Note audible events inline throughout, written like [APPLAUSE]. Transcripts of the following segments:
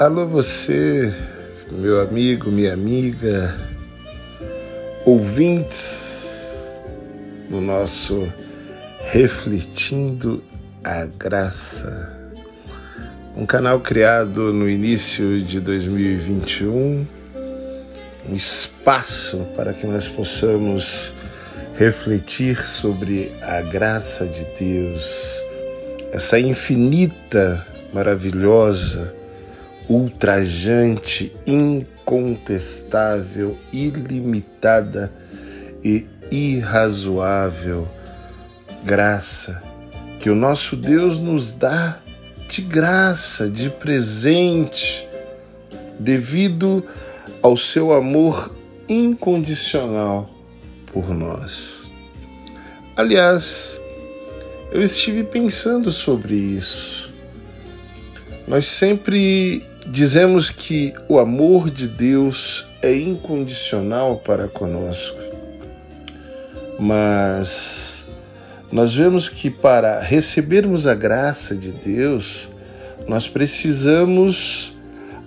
Alô, você, meu amigo, minha amiga, ouvintes do nosso Refletindo a Graça, um canal criado no início de 2021, um espaço para que nós possamos refletir sobre a graça de Deus, essa infinita, maravilhosa, ultrajante, incontestável, ilimitada e irrazoável graça que o nosso Deus nos dá de graça, de presente, devido ao seu amor incondicional por nós. Aliás, eu estive pensando sobre isso. Nós sempre dizemos que o amor de Deus é incondicional para conosco, mas nós vemos que para recebermos a graça de Deus, nós precisamos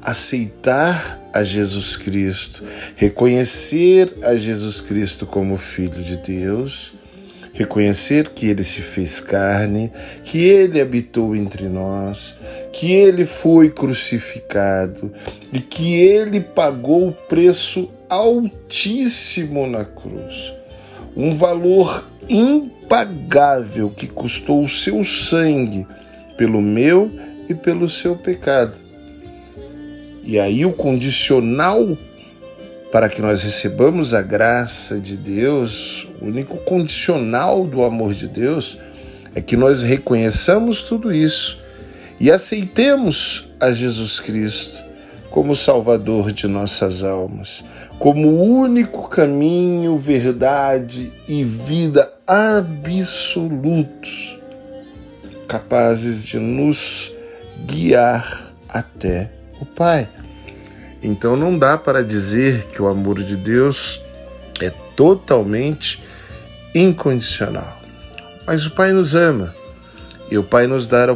aceitar a Jesus Cristo, reconhecer a Jesus Cristo como Filho de Deus, reconhecer que ele se fez carne, que ele habitou entre nós, que ele foi crucificado e que ele pagou o preço altíssimo na cruz. Um valor impagável que custou o seu sangue pelo meu e pelo seu pecado. E aí o condicional para que nós recebamos a graça de Deus, o único condicional do amor de Deus é que nós reconheçamos tudo isso e aceitemos a Jesus Cristo como Salvador de nossas almas, como o único caminho, verdade e vida absolutos, capazes de nos guiar até o Pai. Então não dá para dizer que o amor de Deus é totalmente incondicional. Mas o Pai nos ama e o Pai nos dá,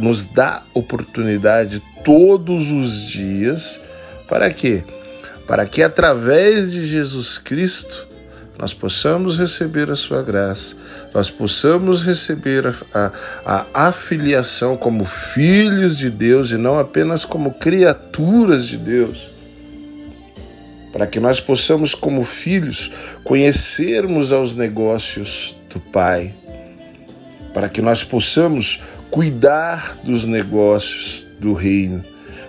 nos dá oportunidade todos os dias para quê? Para que através de Jesus Cristo nós possamos receber a sua graça, nós possamos receber a, a, a, afiliação como filhos de Deus e não apenas como criaturas de Deus. Para que nós possamos, como filhos, conhecermos aos negócios do Pai, para que nós possamos cuidar dos negócios do reino,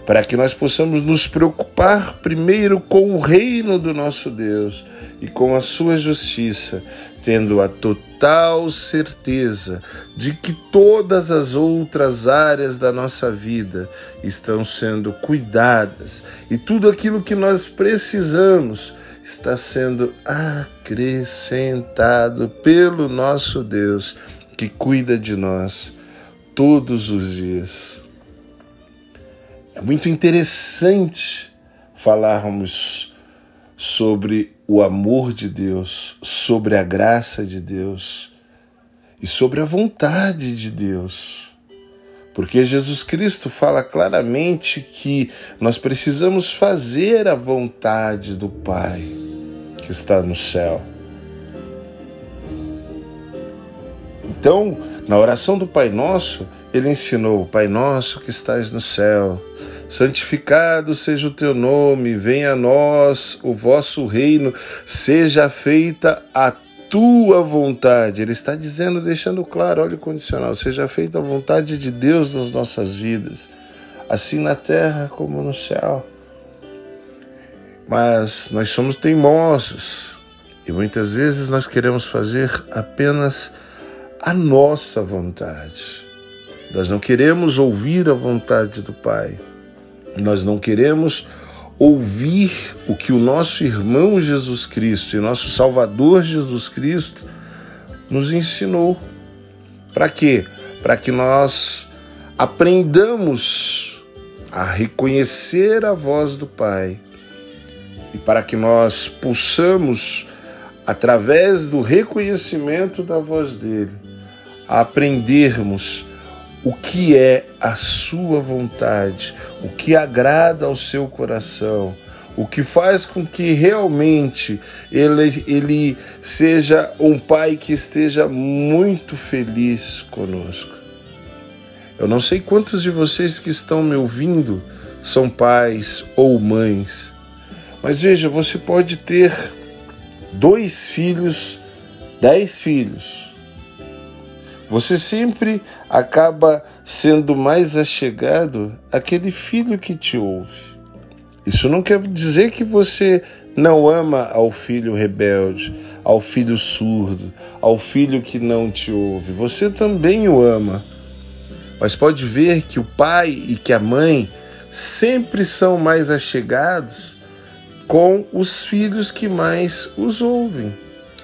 para que nós possamos nos preocupar primeiro com o reino do nosso Deus e com a sua justiça, tendo a total certeza de que todas as outras áreas da nossa vida estão sendo cuidadas e tudo aquilo que nós precisamos está sendo acrescentado pelo nosso Deus que cuida de nós todos os dias. É muito interessante falarmos sobre o amor de Deus, sobre a graça de Deus e sobre a vontade de Deus. Porque Jesus Cristo fala claramente que nós precisamos fazer a vontade do Pai que está no céu. Então, na oração do Pai Nosso, ele ensinou: Pai Nosso que estás no céu, santificado seja o teu nome, venha a nós o vosso reino, seja feita a tua vontade. Ele está dizendo, deixando claro, olha o condicional: seja feita a vontade de Deus nas nossas vidas, assim na terra como no céu. Mas nós somos teimosos e muitas vezes nós queremos fazer apenas a nossa vontade. Nós não queremos ouvir a vontade do Pai. Nós não queremos ouvir o que o nosso irmão Jesus Cristo e nosso Salvador Jesus Cristo nos ensinou. Para quê? Para que nós aprendamos a reconhecer a voz do Pai e para que nós possamos, através do reconhecimento da voz dele, aprendermos o que é a sua vontade, o que agrada ao seu coração, o que faz com que realmente ele, ele seja um pai que esteja muito feliz conosco. Eu não sei quantos de vocês que estão me ouvindo são pais ou mães, mas veja, você pode ter dois filhos, dez filhos. Você sempre acaba sendo mais achegado àquele filho que te ouve. Isso não quer dizer que você não ama ao filho rebelde, ao filho surdo, ao filho que não te ouve. Você também o ama. Mas pode ver que o pai e que a mãe sempre são mais achegados com os filhos que mais os ouvem.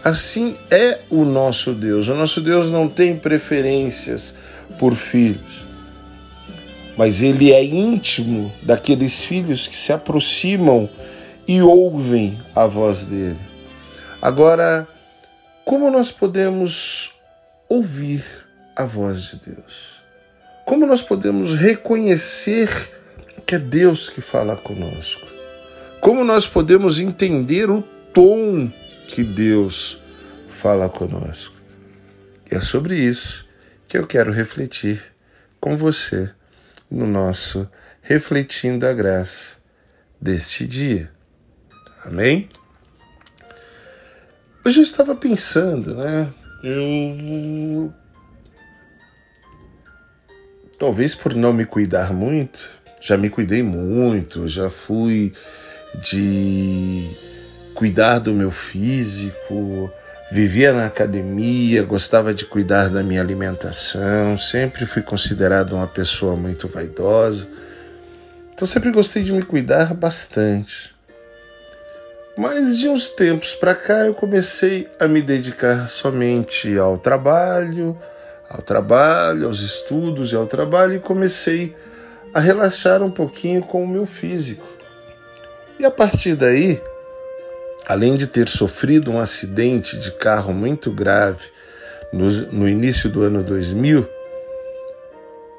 Assim é o nosso Deus. O nosso Deus não tem preferências por filhos, mas ele é íntimo daqueles filhos que se aproximam e ouvem a voz dele. Agora, como nós podemos ouvir a voz de Deus? Como nós podemos reconhecer que é Deus que fala conosco? Como nós podemos entender o tom que Deus fala conosco? E é sobre isso que eu quero refletir com você no nosso Refletindo a Graça deste dia. Amém? Hoje eu estava pensando, né? Eu. Talvez por não me cuidar muito, já me cuidei muito, já fui de cuidar do meu físico, vivia na academia, gostava de cuidar da minha alimentação, sempre fui considerado uma pessoa muito vaidosa. Então sempre gostei de me cuidar bastante. Mas de uns tempos para cá eu comecei a me dedicar somente ao trabalho, ao trabalho, aos estudos e ao trabalho e comecei a relaxar um pouquinho com o meu físico. E a partir daí, além de ter sofrido um acidente de carro muito grave no, no início do ano 2000,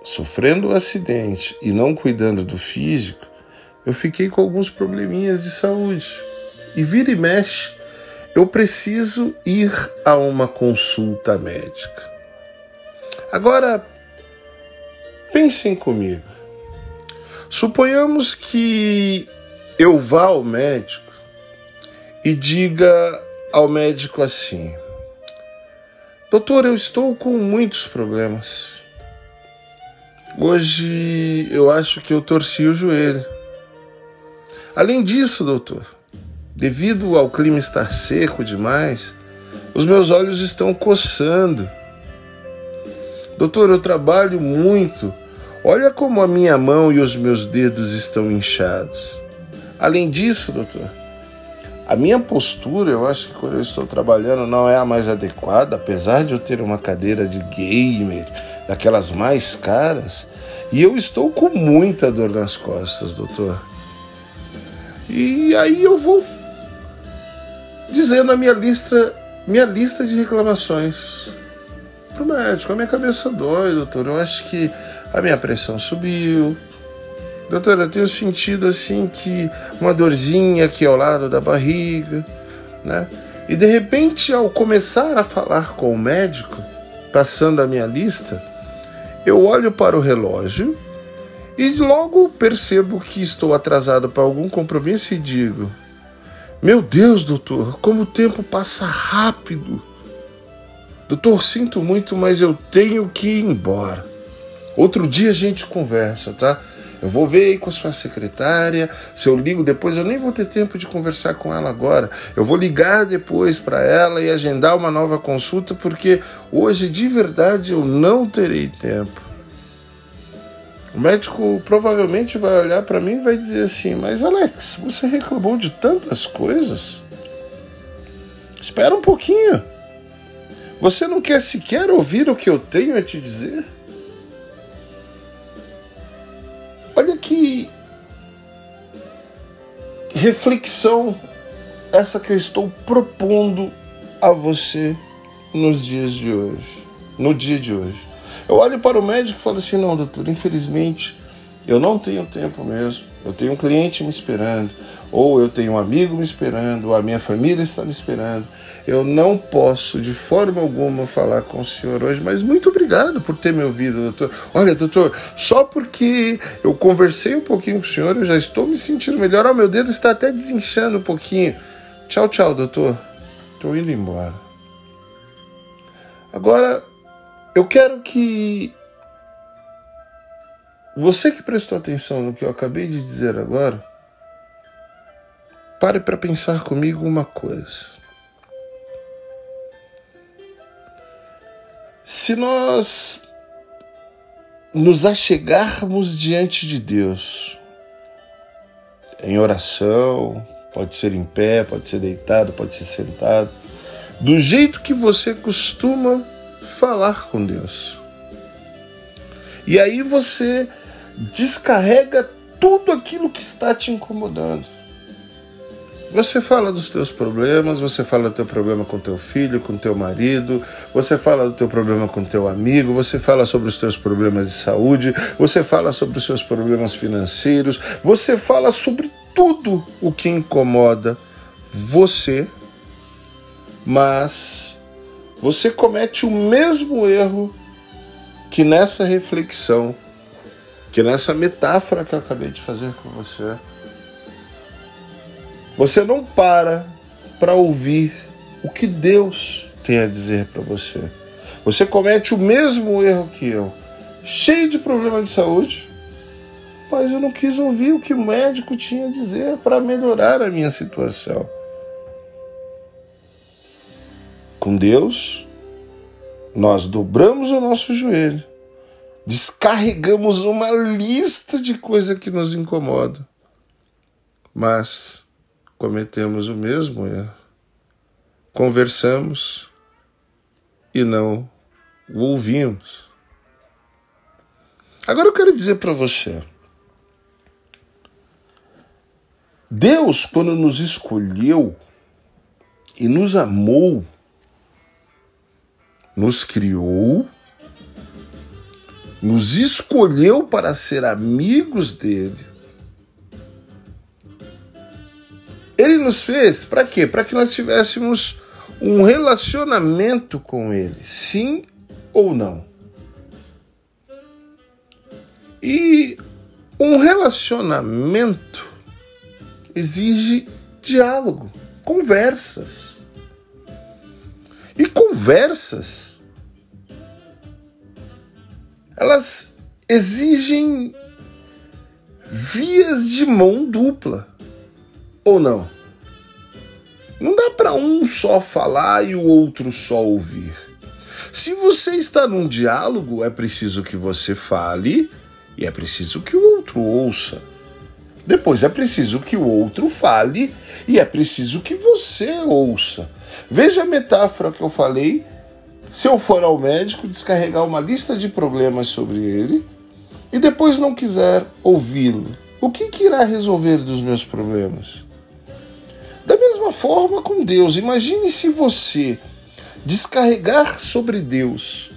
sofrendo o um acidente e não cuidando do físico, eu fiquei com alguns probleminhas de saúde. E vira e mexe, eu preciso ir a uma consulta médica. Agora, pensem comigo. Suponhamos que eu vá ao médico e diga ao médico assim: Doutor, eu estou com muitos problemas. Hoje eu acho que eu torci o joelho. Além disso, doutor, devido ao clima estar seco demais, os meus olhos estão coçando. Doutor, eu trabalho muito. Olha como a minha mão e os meus dedos estão inchados. Além disso, doutor, a minha postura, eu acho que quando eu estou trabalhando não é a mais adequada, apesar de eu ter uma cadeira de gamer, daquelas mais caras, e eu estou com muita dor nas costas, doutor. E aí eu vou dizendo a minha lista, minha lista de reclamações pro médico. A minha cabeça dói, doutor. Eu acho que a minha pressão subiu, Doutora, eu tenho sentido assim que uma dorzinha aqui ao lado da barriga, né? E de repente, ao começar a falar com o médico, passando a minha lista, eu olho para o relógio e logo percebo que estou atrasado para algum compromisso e digo: Meu Deus, doutor, como o tempo passa rápido. Doutor, sinto muito, mas eu tenho que ir embora. Outro dia a gente conversa, tá? Eu vou ver aí com a sua secretária. Se eu ligo depois, eu nem vou ter tempo de conversar com ela agora. Eu vou ligar depois para ela e agendar uma nova consulta, porque hoje de verdade eu não terei tempo. O médico provavelmente vai olhar para mim e vai dizer assim: Mas Alex, você reclamou de tantas coisas? Espera um pouquinho. Você não quer sequer ouvir o que eu tenho a te dizer? Olha que reflexão essa que eu estou propondo a você nos dias de hoje, no dia de hoje. Eu olho para o médico e falo assim: não, doutor, infelizmente eu não tenho tempo mesmo. Eu tenho um cliente me esperando, ou eu tenho um amigo me esperando, ou a minha família está me esperando. Eu não posso de forma alguma falar com o senhor hoje, mas muito obrigado por ter me ouvido, doutor. Olha, doutor, só porque eu conversei um pouquinho com o senhor, eu já estou me sentindo melhor. Ó, oh, meu dedo está até desinchando um pouquinho. Tchau, tchau, doutor. Estou indo embora. Agora, eu quero que você que prestou atenção no que eu acabei de dizer agora, pare para pensar comigo uma coisa. Se nós nos achegarmos diante de Deus, em oração, pode ser em pé, pode ser deitado, pode ser sentado, do jeito que você costuma falar com Deus. E aí você descarrega tudo aquilo que está te incomodando. Você fala dos teus problemas, você fala do teu problema com teu filho, com teu marido, você fala do teu problema com teu amigo, você fala sobre os teus problemas de saúde, você fala sobre os seus problemas financeiros, você fala sobre tudo o que incomoda você, mas você comete o mesmo erro que nessa reflexão, que nessa metáfora que eu acabei de fazer com você você não para para ouvir o que Deus tem a dizer para você. Você comete o mesmo erro que eu, cheio de problema de saúde, mas eu não quis ouvir o que o médico tinha a dizer para melhorar a minha situação. Com Deus, nós dobramos o nosso joelho, descarregamos uma lista de coisas que nos incomodam, mas cometemos o mesmo erro. Conversamos e não o ouvimos. Agora eu quero dizer para você: Deus, quando nos escolheu e nos amou, nos criou, nos escolheu para ser amigos dele Ele nos fez para quê? Para que nós tivéssemos um relacionamento com Ele, sim ou não. E um relacionamento exige diálogo, conversas. E conversas, elas exigem vias de mão dupla ou não? Não dá para um só falar e o outro só ouvir. Se você está num diálogo, é preciso que você fale e é preciso que o outro ouça. Depois é preciso que o outro fale e é preciso que você ouça. Veja a metáfora que eu falei. Se eu for ao médico descarregar uma lista de problemas sobre ele e depois não quiser ouvi-lo, o que, que irá resolver dos meus problemas? Da mesma forma com Deus, imagine se você descarregar sobre Deus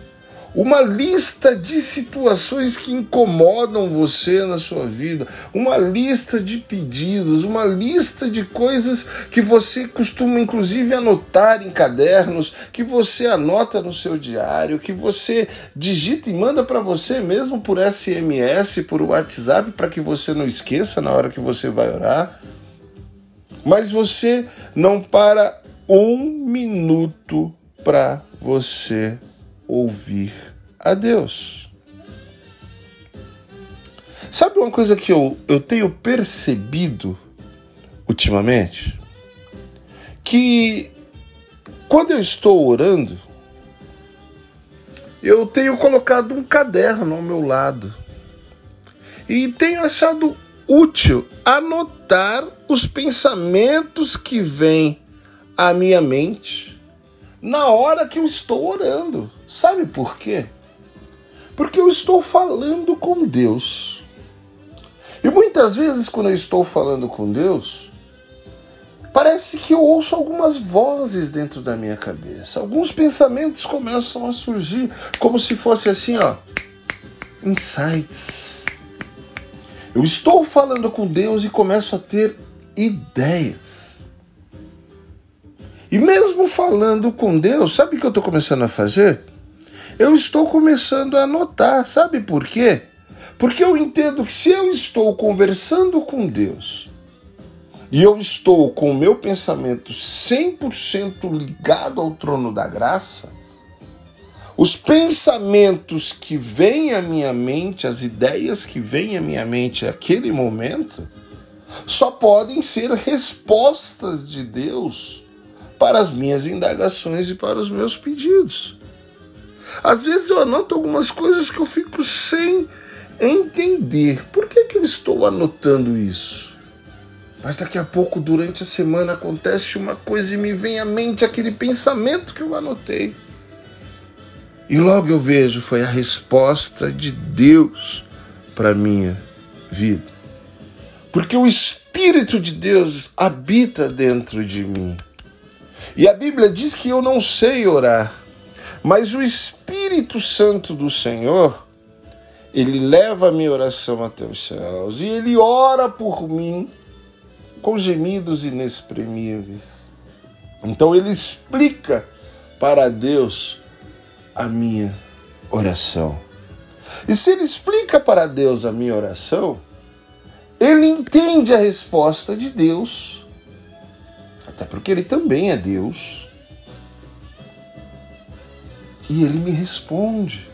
uma lista de situações que incomodam você na sua vida, uma lista de pedidos, uma lista de coisas que você costuma inclusive anotar em cadernos, que você anota no seu diário, que você digita e manda para você mesmo por SMS, por WhatsApp, para que você não esqueça na hora que você vai orar mas você não para um minuto para você ouvir a Deus. Sabe uma coisa que eu, eu tenho percebido ultimamente? Que quando eu estou orando, eu tenho colocado um caderno ao meu lado e tenho achado útil anotar os pensamentos que vêm à minha mente na hora que eu estou orando. Sabe por quê? Porque eu estou falando com Deus. E muitas vezes, quando eu estou falando com Deus, parece que eu ouço algumas vozes dentro da minha cabeça. Alguns pensamentos começam a surgir como se fosse assim, ó, insights. Eu estou falando com Deus e começo a ter ideias. E mesmo falando com Deus, sabe o que eu estou começando a fazer? Eu estou começando a anotar. Sabe por quê? Porque eu entendo que se eu estou conversando com Deus e eu estou com o meu pensamento 100% ligado ao trono da graça, os pensamentos que vêm à minha mente, as ideias que vêm à minha mente naquele momento, só podem ser respostas de Deus para as minhas indagações e para os meus pedidos. Às vezes eu anoto algumas coisas que eu fico sem entender. Por que, que eu estou anotando isso? Mas daqui a pouco, durante a semana, acontece uma coisa e me vem à mente aquele pensamento que eu anotei. E logo eu vejo, foi a resposta de Deus para minha vida. Porque o Espírito de Deus habita dentro de mim. E a Bíblia diz que eu não sei orar, mas o Espírito Santo do Senhor, ele leva a minha oração até os céus e ele ora por mim com gemidos inexprimíveis. Então ele explica para Deus a minha oração. E se ele explica para Deus a minha oração, ele entende a resposta de Deus, até porque ele também é Deus, e ele me responde.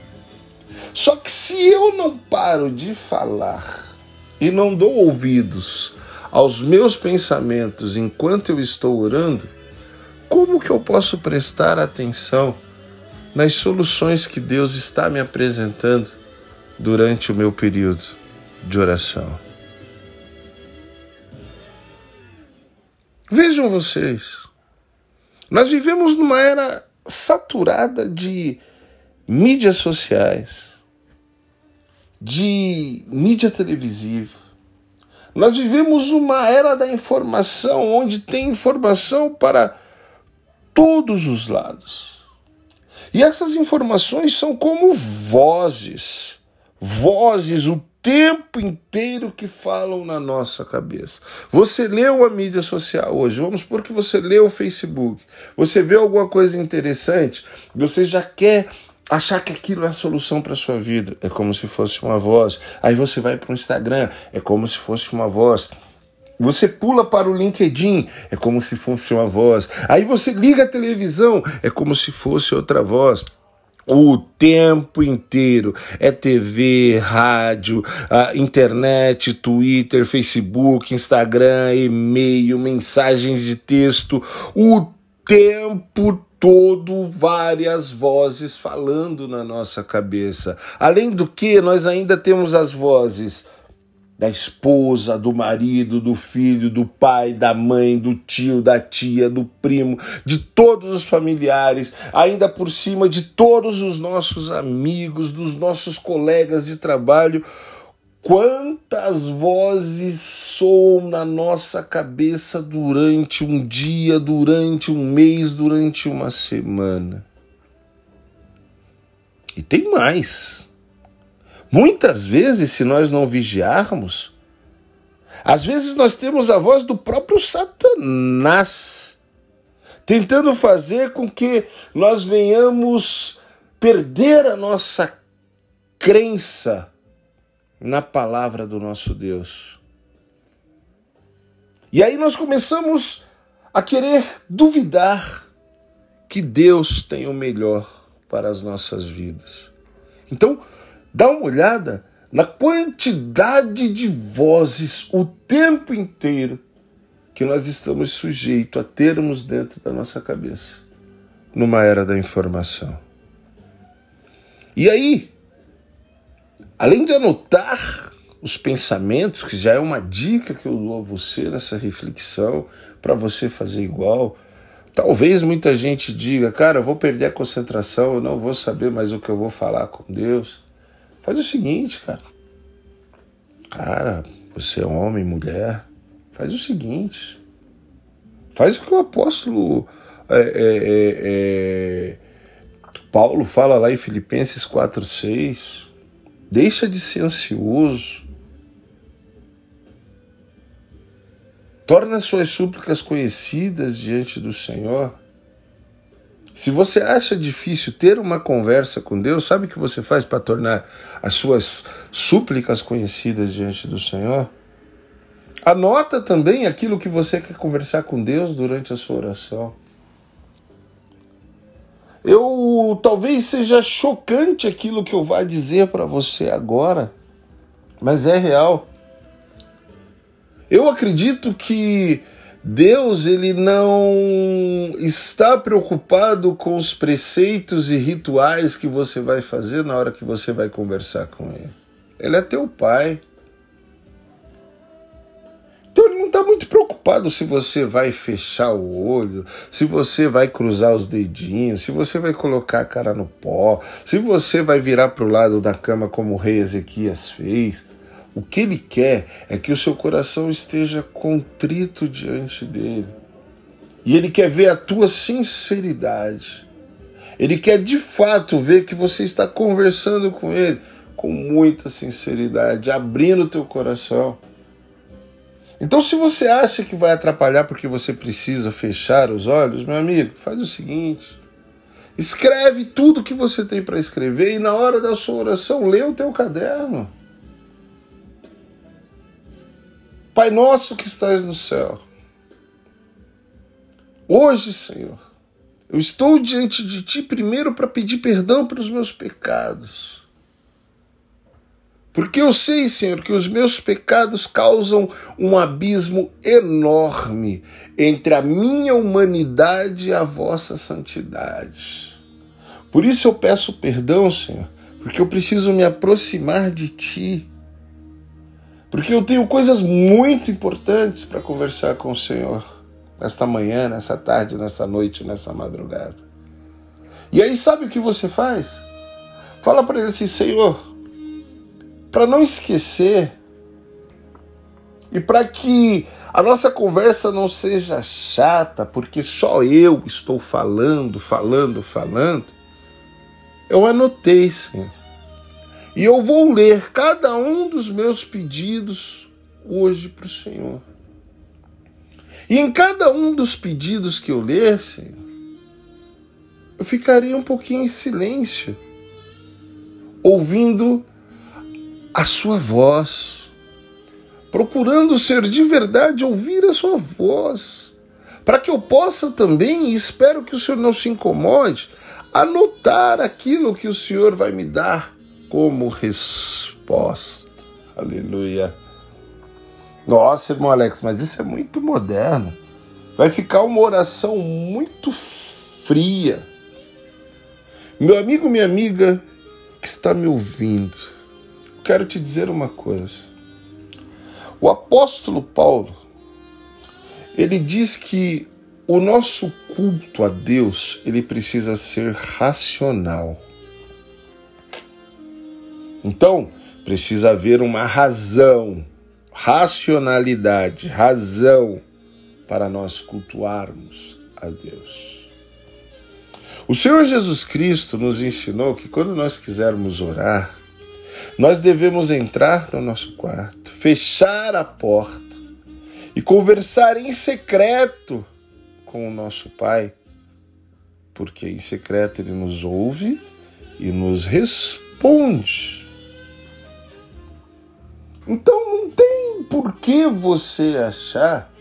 Só que se eu não paro de falar e não dou ouvidos aos meus pensamentos enquanto eu estou orando, como que eu posso prestar atenção nas soluções que Deus está me apresentando durante o meu período de oração. Vejam vocês, nós vivemos numa era saturada de mídias sociais, de mídia televisiva. Nós vivemos uma era da informação onde tem informação para todos os lados. E essas informações são como vozes, vozes o tempo inteiro que falam na nossa cabeça. Você leu a mídia social hoje, vamos supor que você leu o Facebook, você vê alguma coisa interessante, você já quer achar que aquilo é a solução para sua vida, é como se fosse uma voz. Aí você vai para o Instagram, é como se fosse uma voz. Você pula para o LinkedIn, é como se fosse uma voz. Aí você liga a televisão, é como se fosse outra voz. O tempo inteiro é TV, rádio, internet, Twitter, Facebook, Instagram, e-mail, mensagens de texto. O tempo todo várias vozes falando na nossa cabeça. Além do que, nós ainda temos as vozes da esposa, do marido, do filho, do pai, da mãe, do tio, da tia, do primo, de todos os familiares, ainda por cima de todos os nossos amigos, dos nossos colegas de trabalho. Quantas vozes soam na nossa cabeça durante um dia, durante um mês, durante uma semana? E tem mais. Muitas vezes, se nós não vigiarmos, às vezes nós temos a voz do próprio Satanás tentando fazer com que nós venhamos perder a nossa crença na palavra do nosso Deus. E aí nós começamos a querer duvidar que Deus tem o melhor para as nossas vidas. Então, Dá uma olhada na quantidade de vozes o tempo inteiro que nós estamos sujeitos a termos dentro da nossa cabeça numa era da informação. E aí, além de anotar os pensamentos, que já é uma dica que eu dou a você nessa reflexão, para você fazer igual. Talvez muita gente diga, cara, eu vou perder a concentração, eu não vou saber mais o que eu vou falar com Deus. Faz o seguinte, cara. Cara, você é homem, mulher, faz o seguinte. Faz o que o apóstolo é, é, é, é Paulo fala lá em Filipenses 4,6. Deixa de ser ansioso. Torna suas súplicas conhecidas diante do Senhor. Se você acha difícil ter uma conversa com Deus, sabe o que você faz para tornar as suas súplicas conhecidas diante do Senhor? Anota também aquilo que você quer conversar com Deus durante a sua oração. Eu talvez seja chocante aquilo que eu vá dizer para você agora, mas é real. Eu acredito que Deus ele não está preocupado com os preceitos e rituais que você vai fazer na hora que você vai conversar com ele. Ele é teu pai. Então ele não está muito preocupado se você vai fechar o olho, se você vai cruzar os dedinhos, se você vai colocar a cara no pó, se você vai virar para o lado da cama como o rei Ezequias fez. O que ele quer é que o seu coração esteja contrito diante dele. E ele quer ver a tua sinceridade. Ele quer de fato ver que você está conversando com ele com muita sinceridade, abrindo o teu coração. Então, se você acha que vai atrapalhar porque você precisa fechar os olhos, meu amigo, faz o seguinte: escreve tudo que você tem para escrever e na hora da sua oração lê o teu caderno. Pai nosso que estás no céu, hoje, Senhor, eu estou diante de Ti primeiro para pedir perdão pelos meus pecados. Porque eu sei, Senhor, que os meus pecados causam um abismo enorme entre a minha humanidade e a vossa santidade. Por isso eu peço perdão, Senhor, porque eu preciso me aproximar de Ti porque eu tenho coisas muito importantes para conversar com o Senhor nesta manhã, nessa tarde, nessa noite, nessa madrugada. E aí, sabe o que você faz? Fala para ele assim: Senhor, para não esquecer e para que a nossa conversa não seja chata, porque só eu estou falando, falando, falando, eu anotei, Senhor e eu vou ler cada um dos meus pedidos hoje para o Senhor. E em cada um dos pedidos que eu ler, Senhor, eu ficarei um pouquinho em silêncio, ouvindo a Sua voz, procurando ser de verdade ouvir a Sua voz, para que eu possa também, e espero que o Senhor não se incomode, anotar aquilo que o Senhor vai me dar como resposta. Aleluia. Nossa, irmão Alex, mas isso é muito moderno. Vai ficar uma oração muito fria. Meu amigo, minha amiga que está me ouvindo, quero te dizer uma coisa. O apóstolo Paulo, ele diz que o nosso culto a Deus, ele precisa ser racional. Então, precisa haver uma razão, racionalidade, razão para nós cultuarmos a Deus. O Senhor Jesus Cristo nos ensinou que quando nós quisermos orar, nós devemos entrar no nosso quarto, fechar a porta e conversar em secreto com o nosso Pai, porque em secreto ele nos ouve e nos responde. Então não tem por que você achar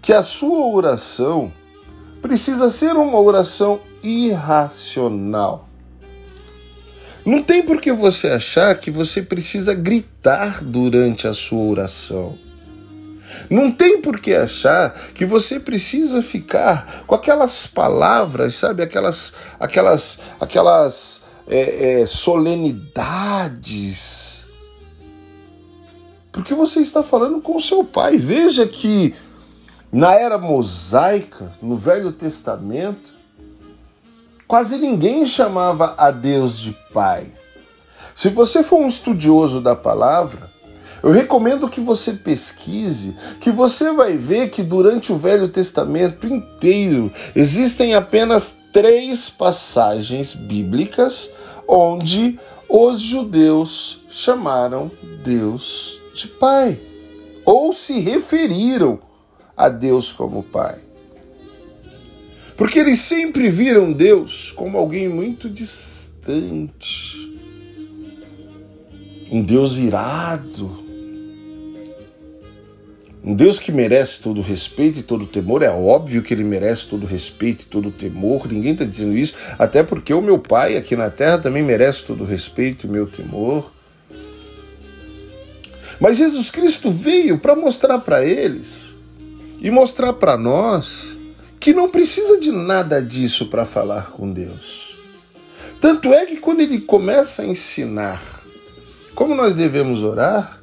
que a sua oração precisa ser uma oração irracional. Não tem por que você achar que você precisa gritar durante a sua oração. Não tem por que achar que você precisa ficar com aquelas palavras, sabe, aquelas, aquelas, aquelas é, é, solenidades porque você está falando com seu pai. Veja que na era mosaica, no Velho Testamento, quase ninguém chamava a Deus de pai. Se você for um estudioso da palavra, Eu recomendo que você pesquise, que você vai ver que durante o Velho Testamento inteiro existem apenas três passagens bíblicas onde os judeus chamaram Deus de Pai, ou se referiram a Deus como Pai. Porque eles sempre viram Deus como alguém muito distante, um Deus irado, um Deus que merece todo respeito e todo temor, é óbvio que ele merece todo respeito e todo temor, ninguém está dizendo isso, até porque o meu pai aqui na terra também merece todo respeito e meu temor. Mas Jesus Cristo veio para mostrar para eles e mostrar para nós que não precisa de nada disso para falar com Deus. Tanto é que quando ele começa a ensinar como nós devemos orar,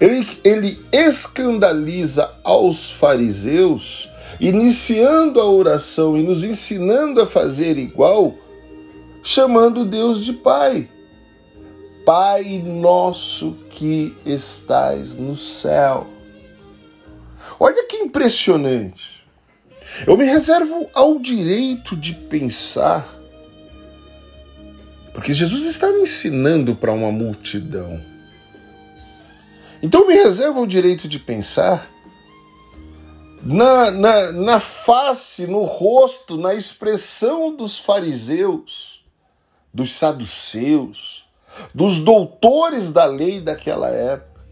ele, ele escandaliza aos fariseus, iniciando a oração e nos ensinando a fazer igual, chamando Deus de Pai. Pai nosso que estais no céu. Olha que impressionante. Eu me reservo ao direito de pensar, porque Jesus estava ensinando para uma multidão. Então me reservo o direito de pensar na, na, na face, no rosto, na expressão dos fariseus, dos saduceus, dos doutores da lei daquela época,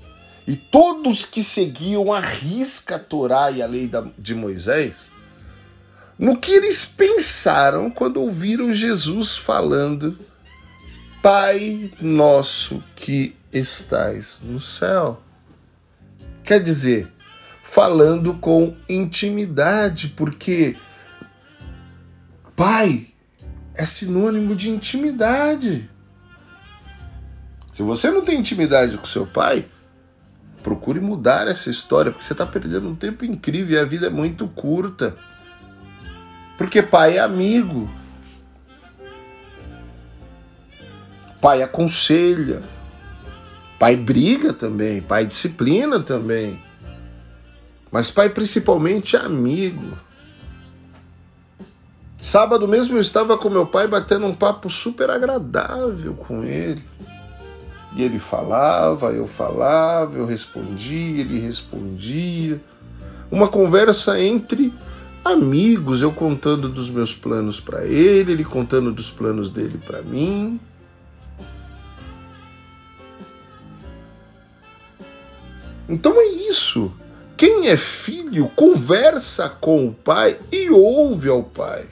e todos que seguiam a risca a Torá e a lei de Moisés, no que eles pensaram quando ouviram Jesus falando: Pai nosso que estais no céu. Quer dizer, falando com intimidade, porque pai é sinônimo de intimidade. Se você não tem intimidade com seu pai, procure mudar essa história, porque você está perdendo um tempo incrível e a vida é muito curta. Porque pai é amigo. Pai aconselha. Pai briga também, pai disciplina também. Mas pai principalmente é amigo. Sábado mesmo eu estava com meu pai batendo um papo super agradável com ele. E ele falava, eu falava, eu respondia, ele respondia. Uma conversa entre amigos, eu contando dos meus planos para ele, ele contando dos planos dele para mim. Então é isso. Quem é filho conversa com o pai e ouve ao pai.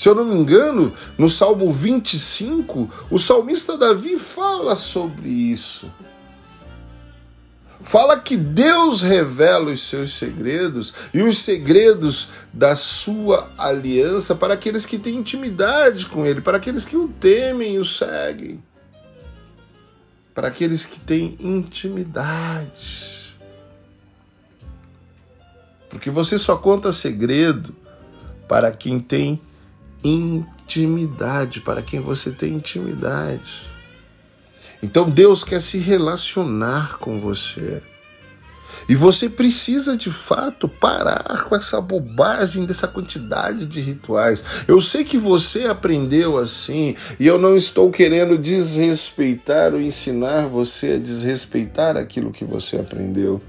Se eu não me engano, no Salmo 25, o salmista Davi fala sobre isso. Fala que Deus revela os seus segredos e os segredos da sua aliança para aqueles que têm intimidade com Ele, para aqueles que o temem e o seguem para aqueles que têm intimidade. Porque você só conta segredo para quem tem intimidade, para quem você tem intimidade. Então Deus quer se relacionar com você. E você precisa de fato parar com essa bobagem dessa quantidade de rituais. Eu sei que você aprendeu assim, e eu não estou querendo desrespeitar ou ensinar você a desrespeitar aquilo que você aprendeu.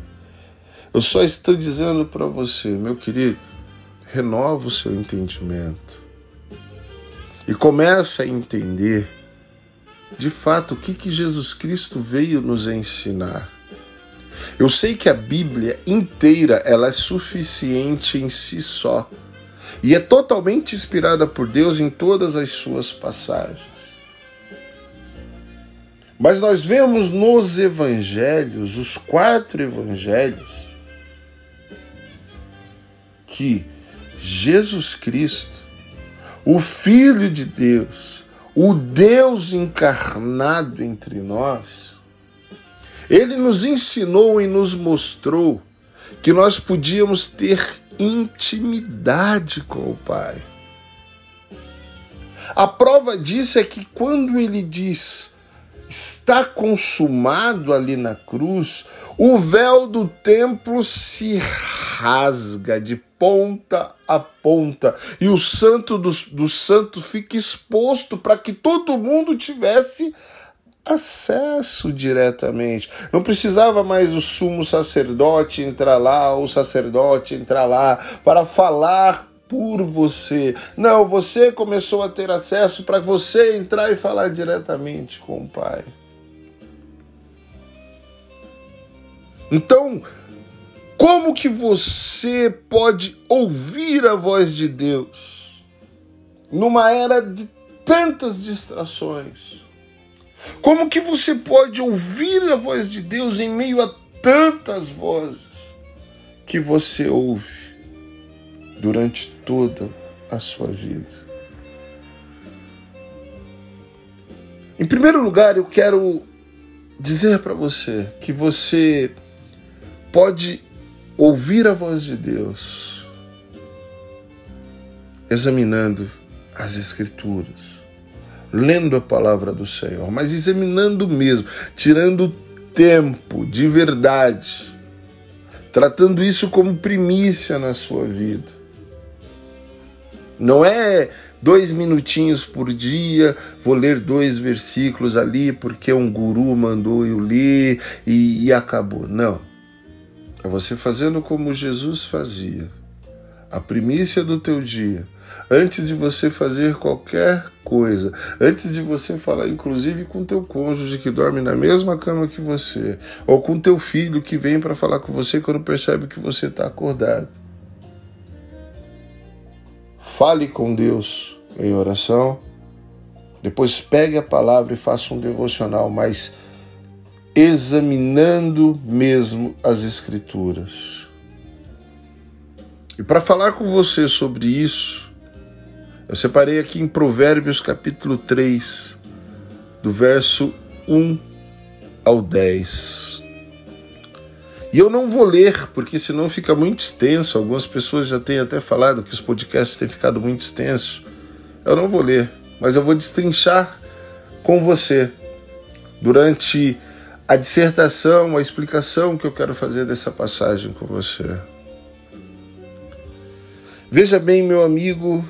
Eu só estou dizendo para você, meu querido, renova o seu entendimento. E começa a entender de fato o que, que Jesus Cristo veio nos ensinar. Eu sei que a Bíblia inteira ela é suficiente em si só e é totalmente inspirada por Deus em todas as suas passagens. Mas nós vemos nos evangelhos, os quatro evangelhos, que Jesus Cristo, o Filho de Deus, o Deus encarnado entre nós, ele nos ensinou e nos mostrou que nós podíamos ter intimidade com o Pai. A prova disso é que quando ele diz: está consumado ali na cruz, o véu do templo se rasga de ponta a ponta e o santo do, do santo fica exposto para que todo mundo tivesse acesso diretamente. Não precisava mais o sumo sacerdote entrar lá, o sacerdote entrar lá para falar por você. Não, você começou a ter acesso para você entrar e falar diretamente com o Pai. Então, como que você pode ouvir a voz de Deus numa era de tantas distrações? Como que você pode ouvir a voz de Deus em meio a tantas vozes que você ouve? Durante toda a sua vida. Em primeiro lugar, eu quero dizer para você que você pode ouvir a voz de Deus examinando as Escrituras, lendo a palavra do Senhor, mas examinando mesmo, tirando tempo de verdade, tratando isso como primícia na sua vida. Não é dois minutinhos por dia, vou ler dois versículos ali porque um guru mandou eu ler e, e acabou. Não. É você fazendo como Jesus fazia. A primícia do teu dia. Antes de você fazer qualquer coisa, antes de você falar, inclusive com teu cônjuge que dorme na mesma cama que você, ou com teu filho que vem para falar com você quando percebe que você está acordado Fale com Deus em oração. Depois pegue a palavra e faça um devocional, mas examinando mesmo as Escrituras. E para falar com você sobre isso, eu separei aqui em Provérbios capítulo 3, do verso 1 ao 10. E eu não vou ler, porque senão fica muito extenso. Algumas pessoas já têm até falado que os podcasts têm ficado muito extensos. Eu não vou ler, mas eu vou destrinchar com você durante a dissertação, a explicação que eu quero fazer dessa passagem com você. Veja bem, meu amigo,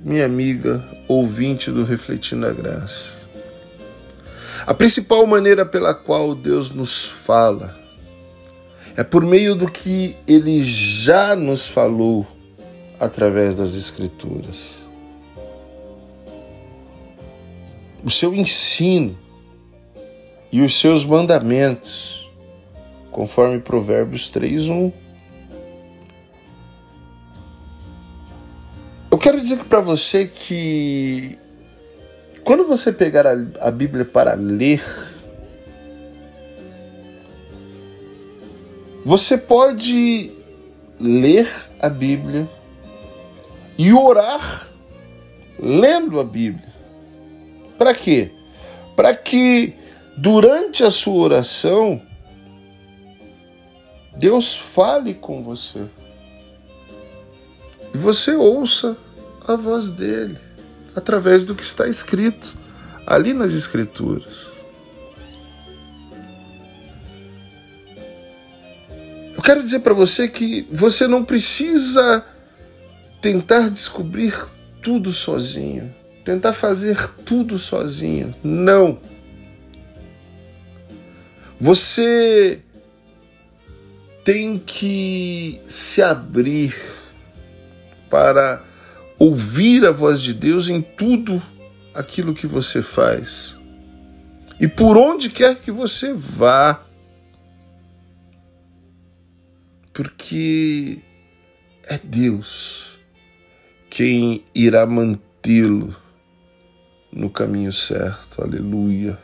minha amiga, ouvinte do Refletindo a Graça. A principal maneira pela qual Deus nos fala é por meio do que ele já nos falou através das Escrituras. O seu ensino e os seus mandamentos, conforme Provérbios 3:1. Eu quero dizer para você que quando você pegar a, a Bíblia para ler, Você pode ler a Bíblia e orar lendo a Bíblia. Para quê? Para que durante a sua oração Deus fale com você. E você ouça a voz dele através do que está escrito ali nas Escrituras. Quero dizer para você que você não precisa tentar descobrir tudo sozinho, tentar fazer tudo sozinho. Não. Você tem que se abrir para ouvir a voz de Deus em tudo aquilo que você faz. E por onde quer que você vá, porque é Deus quem irá mantê-lo no caminho certo. Aleluia.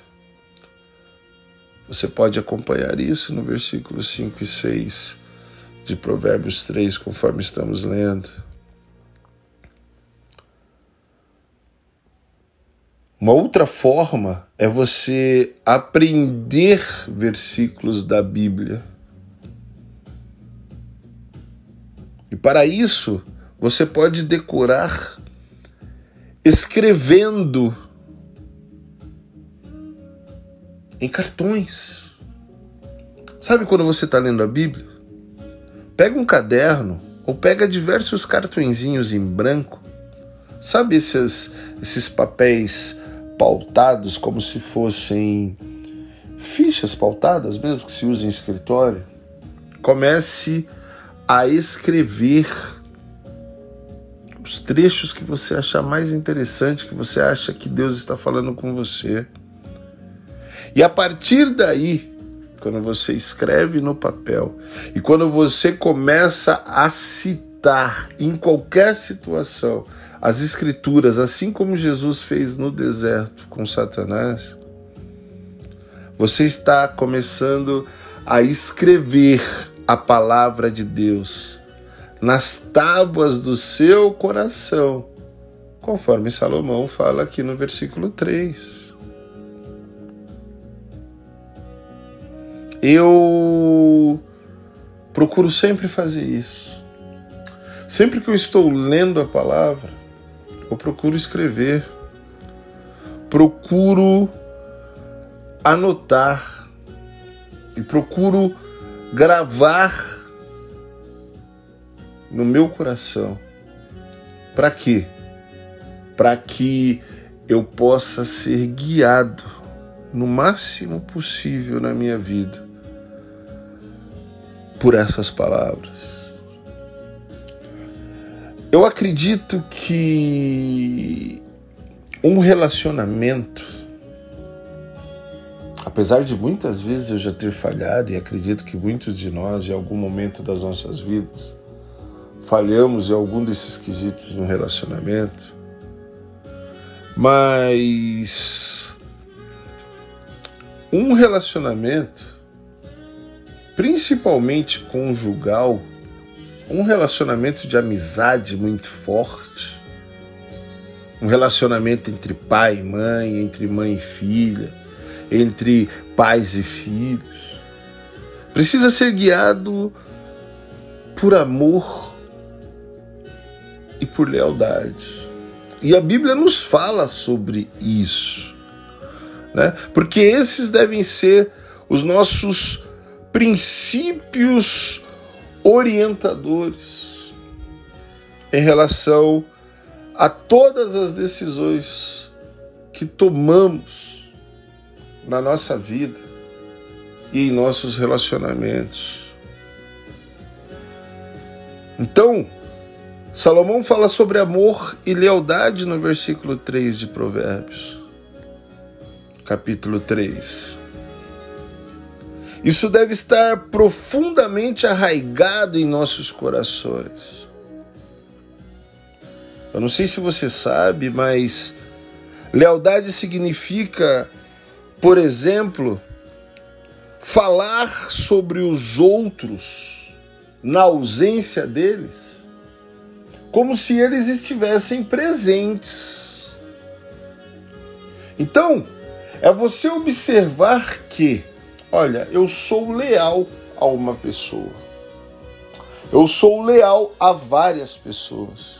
Você pode acompanhar isso no versículo 5 e 6 de Provérbios 3, conforme estamos lendo. Uma outra forma é você aprender versículos da Bíblia E para isso, você pode decorar escrevendo em cartões. Sabe quando você está lendo a Bíblia? Pega um caderno ou pega diversos cartõezinhos em branco. Sabe esses, esses papéis pautados como se fossem fichas pautadas, mesmo que se use em escritório? Comece a escrever os trechos que você achar mais interessante, que você acha que Deus está falando com você. E a partir daí, quando você escreve no papel e quando você começa a citar em qualquer situação as Escrituras, assim como Jesus fez no deserto com Satanás, você está começando a escrever a palavra de Deus nas tábuas do seu coração, conforme Salomão fala aqui no versículo 3. Eu procuro sempre fazer isso. Sempre que eu estou lendo a palavra, eu procuro escrever, procuro anotar e procuro gravar no meu coração. Para quê? Para que eu possa ser guiado no máximo possível na minha vida por essas palavras. Eu acredito que um relacionamento, apesar de muitas vezes eu já ter falhado, e acredito que muitos de nós, em algum momento das nossas vidas, falhamos em algum desses quesitos no relacionamento, mas um relacionamento, principalmente conjugal, um relacionamento de amizade muito forte, um relacionamento entre pai e mãe, entre mãe e filha, entre pais e filhos, precisa ser guiado por amor e por lealdade. E a Bíblia nos fala sobre isso, né? Porque esses devem ser os nossos princípios orientadores em relação a todas as decisões que tomamos na nossa vida e em nossos relacionamentos. Então, Salomão fala sobre amor e lealdade no versículo 3 de Provérbios, capítulo 3. Isso deve estar profundamente arraigado em nossos corações. Eu não sei se você sabe, mas lealdade significa, por exemplo, falar sobre os outros na ausência deles como se eles estivessem presentes. Então, é você observar que, olha, eu sou leal a uma pessoa. Eu sou leal a várias pessoas.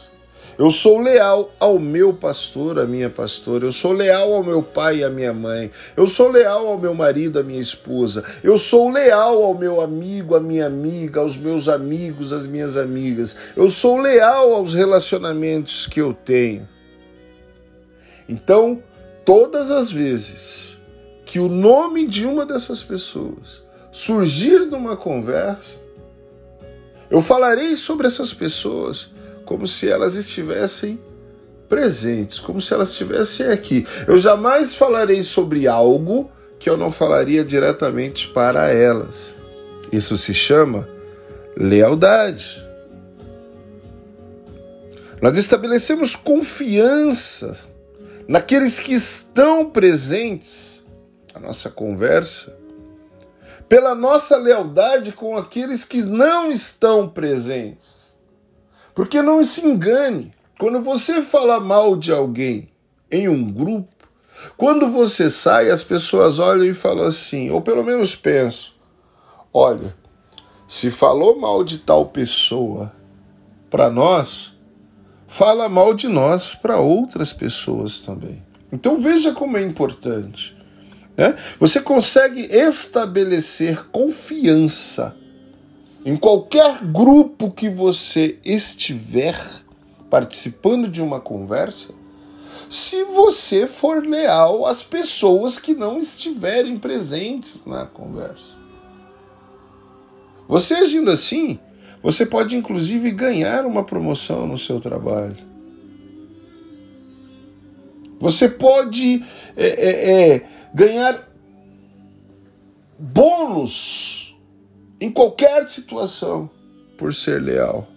Eu sou leal ao meu pastor, à minha pastora. Eu sou leal ao meu pai e à minha mãe. Eu sou leal ao meu marido, à minha esposa. Eu sou leal ao meu amigo, à minha amiga, aos meus amigos, às minhas amigas. Eu sou leal aos relacionamentos que eu tenho. Então, todas as vezes que o nome de uma dessas pessoas surgir numa conversa, eu falarei sobre essas pessoas como se elas estivessem presentes, como se elas estivessem aqui. Eu jamais falarei sobre algo que eu não falaria diretamente para elas. Isso se chama lealdade. Nós estabelecemos confiança naqueles que estão presentes na nossa conversa, pela nossa lealdade com aqueles que não estão presentes. Porque não se engane, quando você fala mal de alguém em um grupo, quando você sai, as pessoas olham e falam assim, ou pelo menos pensam: olha, se falou mal de tal pessoa para nós, fala mal de nós para outras pessoas também. Então veja como é importante. Né? Você consegue estabelecer confiança em qualquer grupo que você estiver participando de uma conversa, se você for leal às pessoas que não estiverem presentes na conversa. Você agindo assim, você pode inclusive ganhar uma promoção no seu trabalho. Você pode é, é, é, ganhar bônus em qualquer situação por ser leal.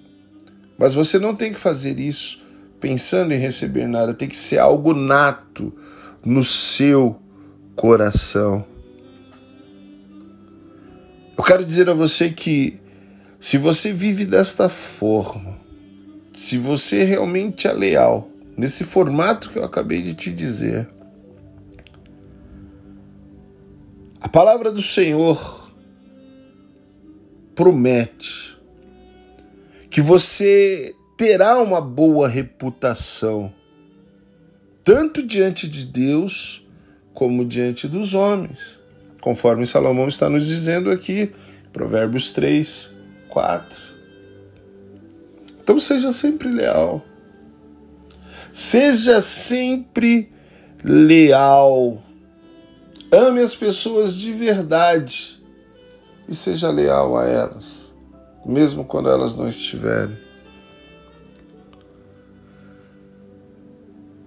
Mas você não tem que fazer isso pensando em receber nada, tem que ser algo nato no seu coração. Eu quero dizer a você que se você vive desta forma, se você realmente é leal, nesse formato que eu acabei de te dizer, a palavra do Senhor promete que você terá uma boa reputação, tanto diante de Deus como diante dos homens, conforme Salomão está nos dizendo aqui, Provérbios 3, 4. Então seja sempre leal. Seja sempre leal. Ame as pessoas de verdade e seja leal a elas, mesmo quando elas não estiverem.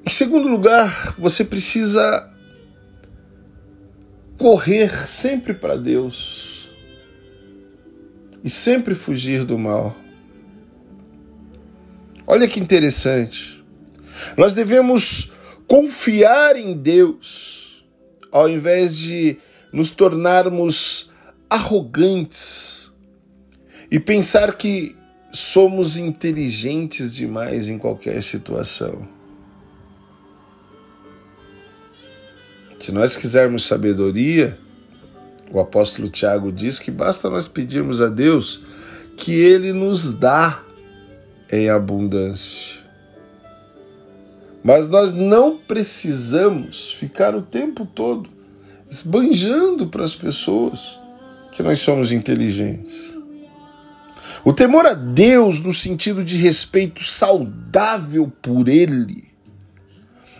Em segundo lugar, você precisa correr sempre para Deus e sempre fugir do mal. Olha que interessante. Nós devemos confiar em Deus ao invés de nos tornarmos arrogantes e pensar que somos inteligentes demais em qualquer situação. Se nós quisermos sabedoria, o apóstolo Tiago diz que basta nós pedirmos a Deus que ele nos dá em abundância. Mas nós não precisamos ficar o tempo todo esbanjando para as pessoas que nós somos inteligentes. O temor a Deus, no sentido de respeito saudável por Ele,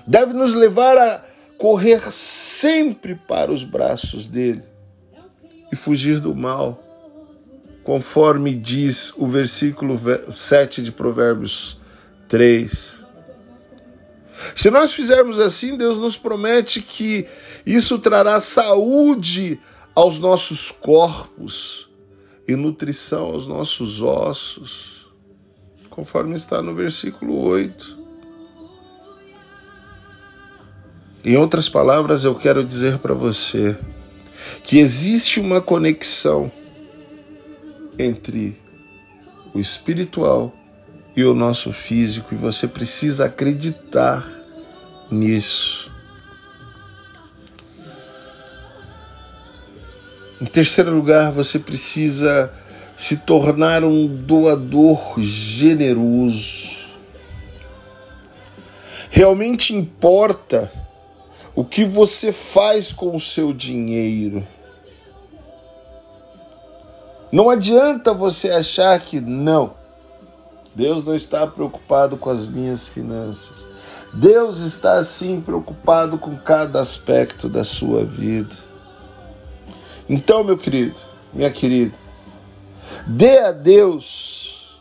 deve nos levar a correr sempre para os braços dele e fugir do mal, conforme diz o versículo 7 de Provérbios 3. Se nós fizermos assim, Deus nos promete que isso trará saúde aos nossos corpos e nutrição aos nossos ossos, conforme está no versículo 8. Em outras palavras, eu quero dizer para você que existe uma conexão entre o espiritual e o nosso físico e você precisa acreditar nisso. Em terceiro lugar, você precisa se tornar um doador generoso. Realmente importa o que você faz com o seu dinheiro. Não adianta você achar que não. Deus não está preocupado com as minhas finanças. Deus está sim preocupado com cada aspecto da sua vida. Então, meu querido, minha querida, dê a Deus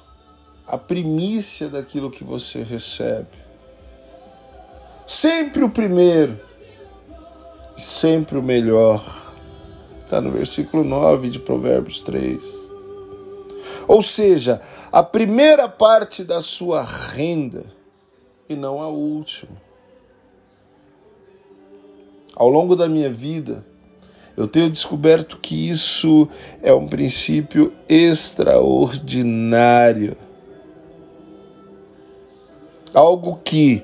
a primícia daquilo que você recebe. Sempre o primeiro sempre o melhor. Está no versículo 9 de Provérbios 3. Ou seja, a primeira parte da sua renda e não a última. Ao longo da minha vida, eu tenho descoberto que isso é um princípio extraordinário. Algo que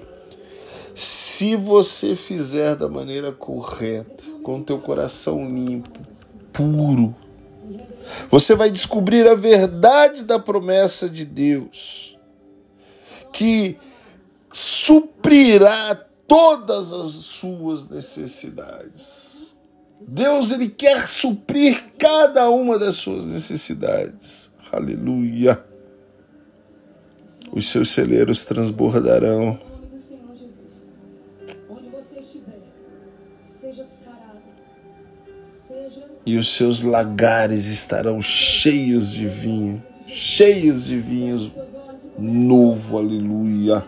se você fizer da maneira correta, com teu coração limpo, puro, você vai descobrir a verdade da promessa de Deus, que suprirá todas as suas necessidades. Deus ele quer suprir cada uma das suas necessidades. Aleluia. Os seus celeiros transbordarão. E os seus lagares estarão cheios de vinho, cheios de vinho novo, aleluia.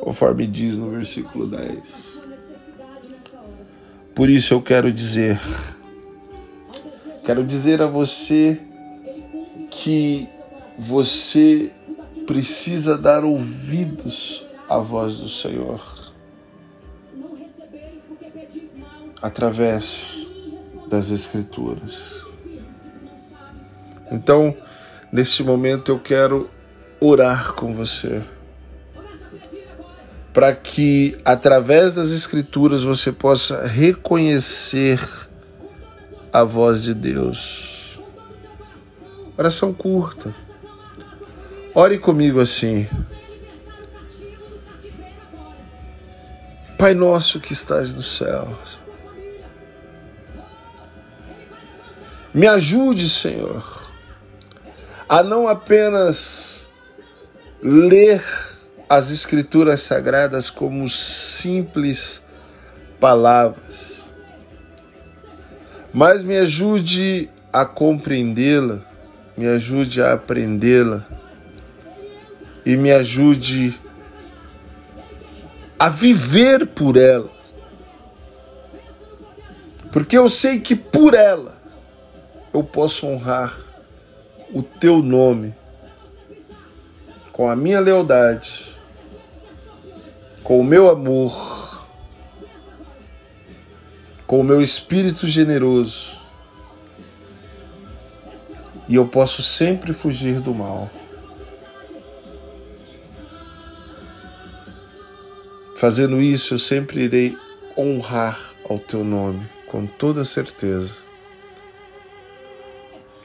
Conforme diz no versículo 10. Por isso eu quero dizer, quero dizer a você que você precisa dar ouvidos à voz do Senhor através das Escrituras. Então, neste momento, eu quero orar com você para que através das Escrituras você possa reconhecer a voz de Deus. Oração curta. Ore comigo assim. Pai nosso que estás nos céus, me ajude, Senhor, a não apenas ler as Escrituras Sagradas como simples palavras, mas me ajude a compreendê-la, me ajude a aprendê-la e me ajude a viver por ela. Porque eu sei que por ela eu posso honrar o teu nome com a minha lealdade, com o meu amor, com o meu espírito generoso. E eu posso sempre fugir do mal. Fazendo isso, eu sempre irei honrar ao teu nome, com toda certeza.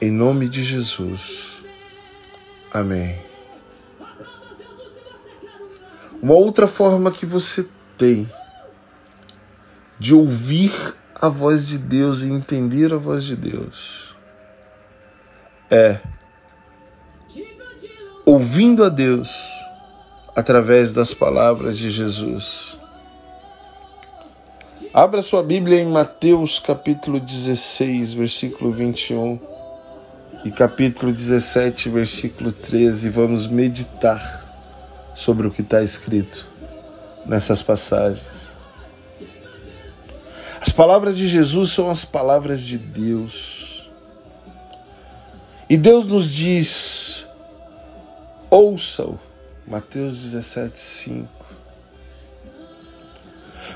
Em nome de Jesus. Amém. Uma outra forma que você tem de ouvir a voz de Deus e entender a voz de Deus é ouvindo a Deus através das palavras de Jesus. Abra sua Bíblia em Mateus capítulo 16, versículo 21 e capítulo 17, versículo 13. Vamos meditar sobre o que está escrito nessas passagens. As palavras de Jesus são as palavras de Deus. E Deus nos diz: ouçam Mateus 17, 5.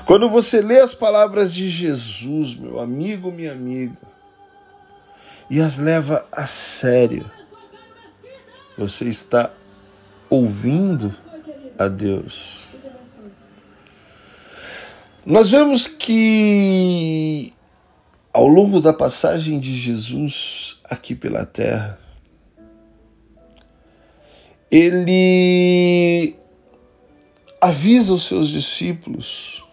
Quando você lê as palavras de Jesus, meu amigo, minha amiga, e as leva a sério, você está ouvindo a Deus. Nós vemos que ao longo da passagem de Jesus aqui pela terra, ele avisa os seus discípulos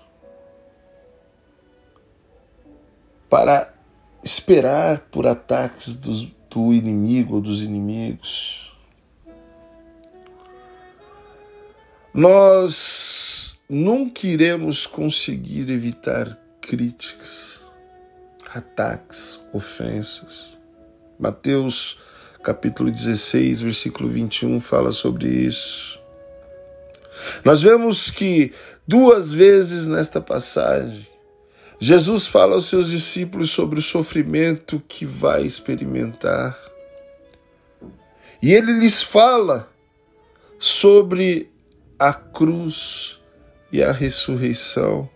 para esperar por ataques do, do inimigo ou dos inimigos. Nós nunca iremos conseguir evitar críticas, ataques, ofensas. Mateus capítulo 16, versículo 21 fala sobre isso. Nós vemos que duas vezes nesta passagem, Jesus fala aos seus discípulos sobre o sofrimento que vai experimentar. E ele lhes fala sobre a cruz e a ressurreição.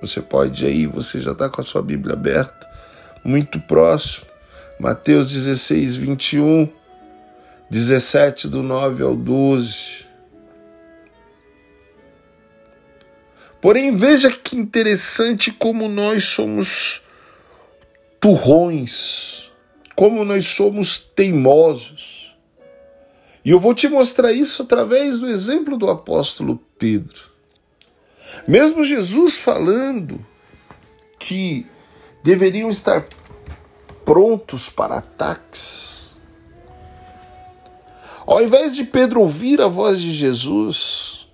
Você pode aí, você já está com a sua Bíblia aberta, muito próximo. Mateus 16, 21, 17, do 9 ao 12. Porém, veja que interessante como nós somos turrões, como nós somos teimosos. E eu vou te mostrar isso através do exemplo do apóstolo Pedro. Mesmo Jesus falando que deveriam estar prontos para ataques. Ao invés de Pedro ouvir a voz de Jesus,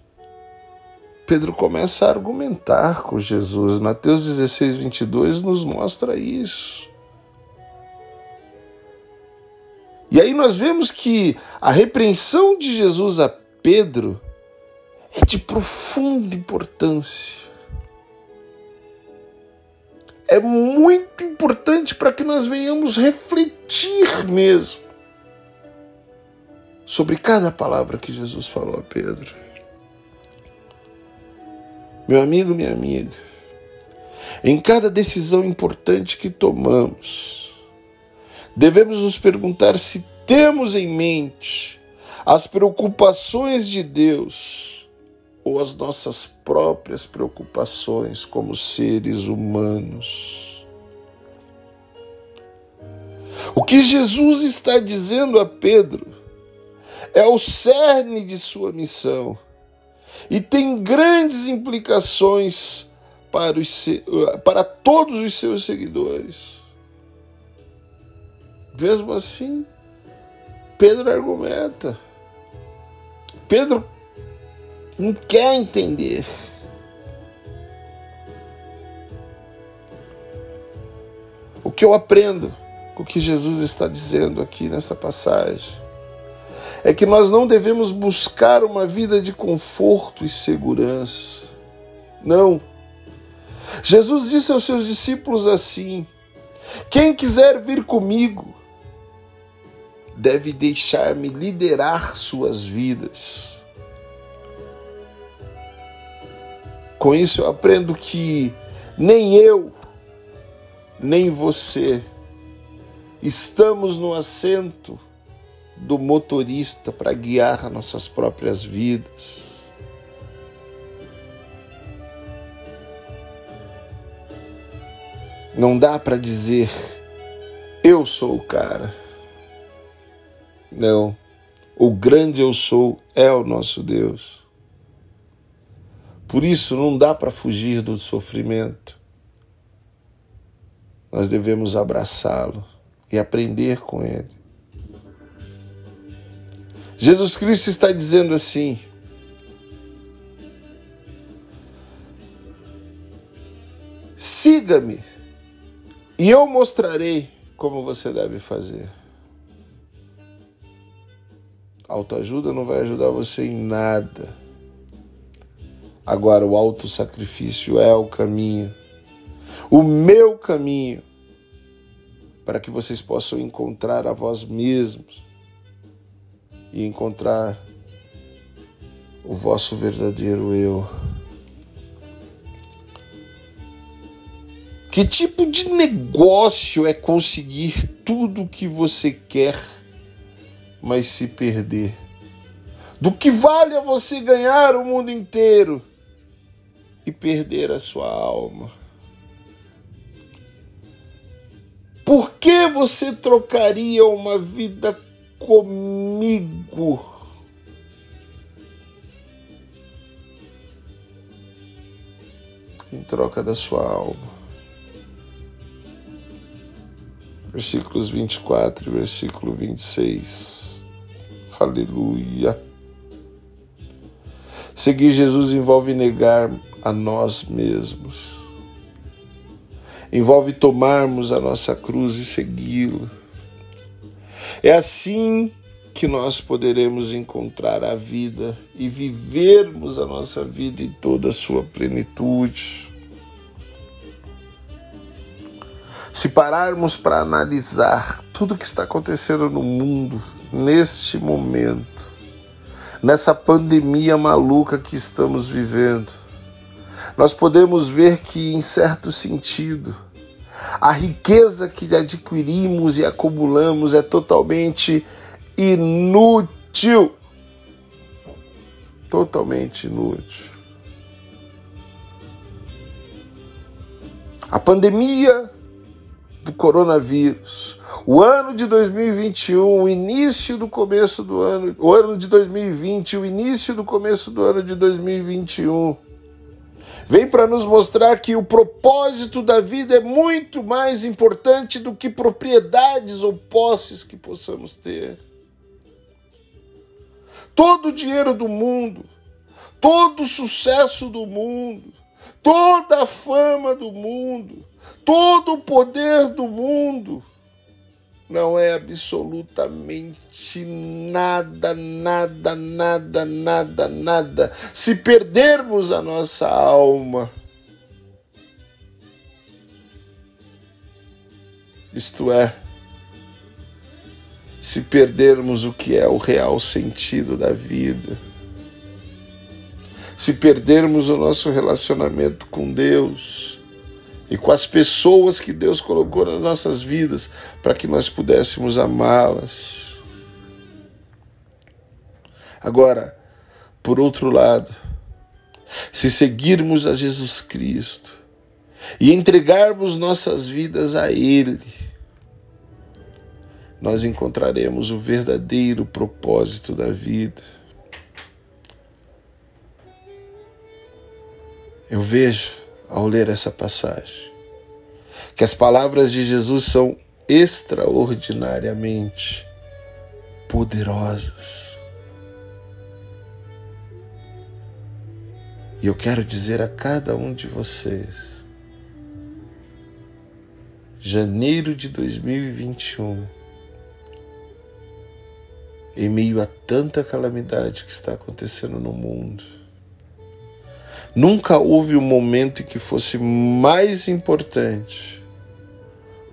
Pedro começa a argumentar com Jesus. Mateus 16, 22 nos mostra isso. E aí nós vemos que a repreensão de Jesus a Pedro é de profunda importância. É muito importante para que nós venhamos refletir mesmo sobre cada palavra que Jesus falou a Pedro. Meu amigo, minha amiga, em cada decisão importante que tomamos, devemos nos perguntar se temos em mente as preocupações de Deus ou as nossas próprias preocupações como seres humanos. O que Jesus está dizendo a Pedro é o cerne de sua missão e tem grandes implicações para, os, para todos os seus seguidores. Mesmo assim, Pedro argumenta. Pedro não quer entender. O que eu aprendo com o que Jesus está dizendo aqui nessa passagem é que nós não devemos buscar uma vida de conforto e segurança. Não. Jesus disse aos seus discípulos assim: Quem quiser vir comigo, deve deixar-me liderar suas vidas. Com isso eu aprendo que nem eu, nem você estamos no assento do motorista para guiar nossas próprias vidas. Não dá para dizer eu sou o cara. Não. O grande eu sou é o nosso Deus. Por isso não dá para fugir do sofrimento. Nós devemos abraçá-lo e aprender com ele. Jesus Cristo está dizendo assim: siga-me e eu mostrarei como você deve fazer. Autoajuda não vai ajudar você em nada. Agora, o autossacrifício é o caminho, o meu caminho, para que vocês possam encontrar a vós mesmos e encontrar o vosso verdadeiro eu. Que tipo de negócio é conseguir tudo o que você quer? Mas se perder. Do que vale a você ganhar o mundo inteiro e perder a sua alma? Por que você trocaria uma vida comigo? Em troca da sua alma. Versículos 24 e versículo 26. Aleluia. Seguir Jesus envolve negar a nós mesmos. Envolve tomarmos a nossa cruz e segui-lo. É assim que nós poderemos encontrar a vida e vivermos a nossa vida em toda a sua plenitude. Se pararmos para analisar tudo o que está acontecendo no mundo, neste momento, nessa pandemia maluca que estamos vivendo, nós podemos ver que, em certo sentido, a riqueza que adquirimos e acumulamos é totalmente inútil. Totalmente inútil. A pandemia do coronavírus o ano de 2021, o início do começo do ano, o ano de 2020, o início do começo do ano de 2021, Vem para nos mostrar que o propósito da vida é muito mais importante do que propriedades ou posses que possamos ter. Todo o dinheiro do mundo, todo o sucesso do mundo, toda a fama do mundo, todo o poder do mundo não é absolutamente nada, nada, nada, nada, nada. Se perdermos a nossa alma, isto é, se perdermos o que é o real sentido da vida, se perdermos o nosso relacionamento com Deus, e com as pessoas que Deus colocou nas nossas vidas para que nós pudéssemos amá-las. Agora, por outro lado, se seguirmos a Jesus Cristo e entregarmos nossas vidas a Ele, nós encontraremos o verdadeiro propósito da vida. Eu vejo ao ler essa passagem. Que as palavras de Jesus são extraordinariamente poderosas. E eu quero dizer a cada um de vocês, janeiro de 2021, em meio a tanta calamidade que está acontecendo no mundo, Nunca houve um momento que fosse mais importante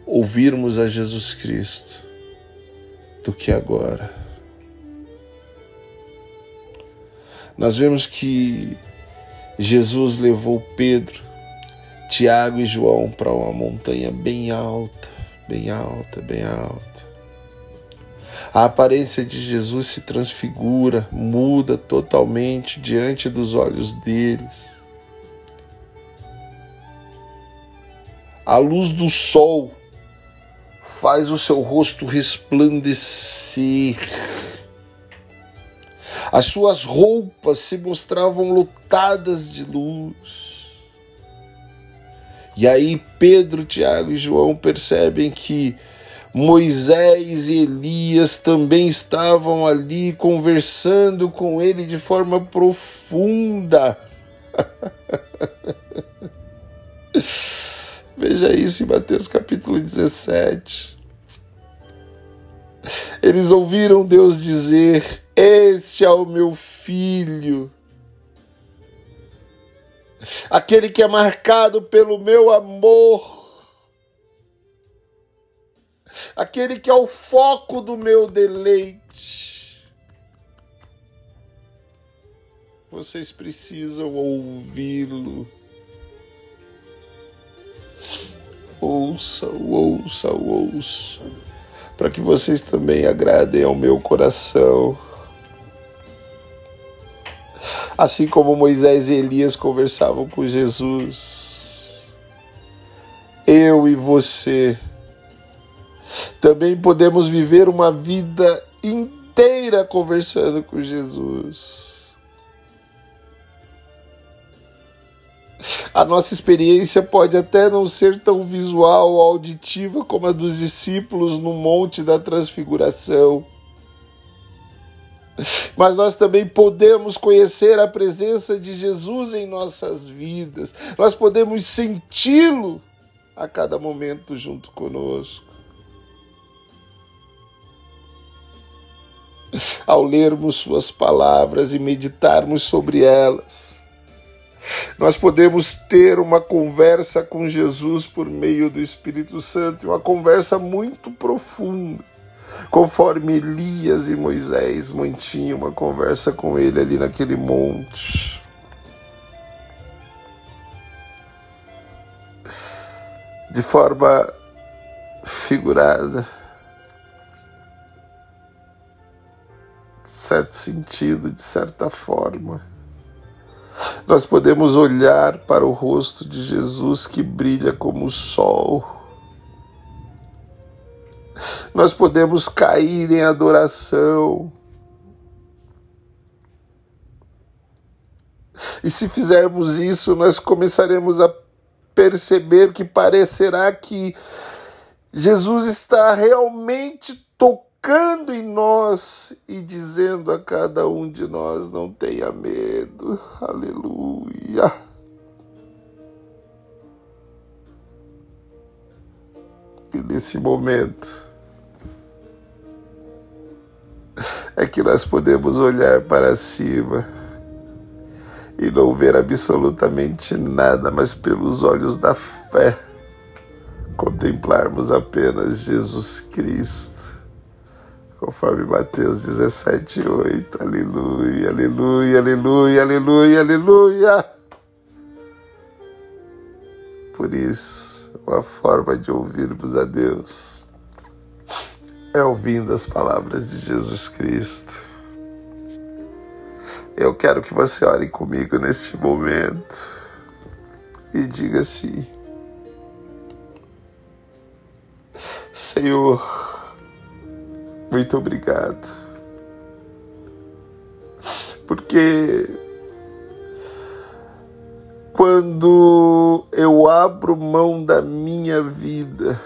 ouvirmos a Jesus Cristo do que agora. Nós vemos que Jesus levou Pedro, Tiago e João para uma montanha bem alta, bem alta, bem alta. A aparência de Jesus se transfigura, muda totalmente diante dos olhos deles. A luz do sol faz o seu rosto resplandecer. As suas roupas se mostravam lotadas de luz. E aí Pedro, Tiago e João percebem que Moisés e Elias também estavam ali conversando com ele de forma profunda. [LAUGHS] Veja isso em Mateus capítulo 17. Eles ouviram Deus dizer: Este é o meu filho, aquele que é marcado pelo meu amor, aquele que é o foco do meu deleite. Vocês precisam ouvi-lo. Ouça, ouça, ouça, para que vocês também agradem ao meu coração. Assim como Moisés e Elias conversavam com Jesus, eu e você também podemos viver uma vida inteira conversando com Jesus. A nossa experiência pode até não ser tão visual ou auditiva como a dos discípulos no Monte da Transfiguração. Mas nós também podemos conhecer a presença de Jesus em nossas vidas. Nós podemos senti-lo a cada momento junto conosco. Ao lermos Suas palavras e meditarmos sobre elas, nós podemos ter uma conversa com Jesus por meio do Espírito Santo, uma conversa muito profunda, conforme Elias e Moisés mantinham uma conversa com ele ali naquele monte. De forma figurada, de certo sentido, de certa forma nós podemos olhar para o rosto de Jesus que brilha como o sol. Nós podemos cair em adoração. E se fizermos isso, nós começaremos a perceber que parecerá que Jesus está realmente tocando em nós e dizendo a cada um de nós: não tenha medo. Aleluia. E nesse momento é que nós podemos olhar para cima e não ver absolutamente nada, mas pelos olhos da fé contemplarmos apenas Jesus Cristo. Conforme Mateus 17, 8. Aleluia, aleluia, aleluia, aleluia, aleluia. Por isso, uma forma de ouvirmos a Deus é ouvindo as palavras de Jesus Cristo. Eu quero que você ore comigo neste momento e diga assim: Senhor, muito obrigado, porque quando eu abro mão da minha vida,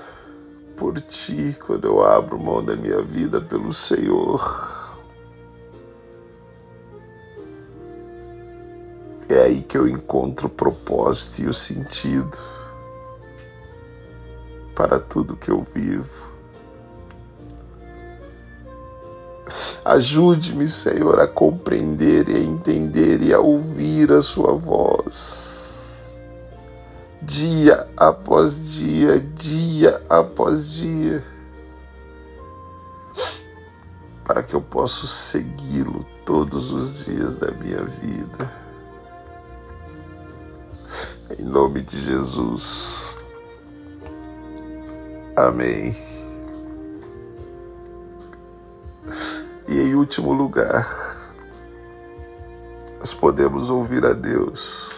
por ti, quando eu abro mão da minha vida pelo Senhor. É aí que eu encontro o propósito e o sentido para tudo que eu vivo. Ajude-me, Senhor, a compreender e a entender e a ouvir a Sua voz dia após dia, dia após dia, para que eu possa segui-lo todos os dias da minha vida. Em nome de Jesus. Amém. E em último lugar, nós podemos ouvir a Deus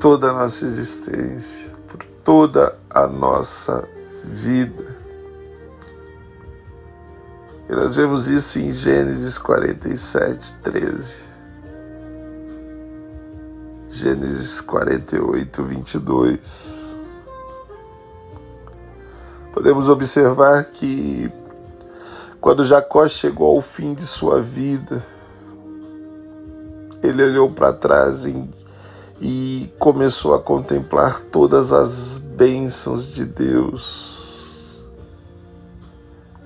toda a nossa existência, por toda a nossa vida. E nós vemos isso em Gênesis 47, 13. Gênesis 48, 22. Podemos observar que quando Jacó chegou ao fim de sua vida, ele olhou para trás em e começou a contemplar todas as bênçãos de Deus.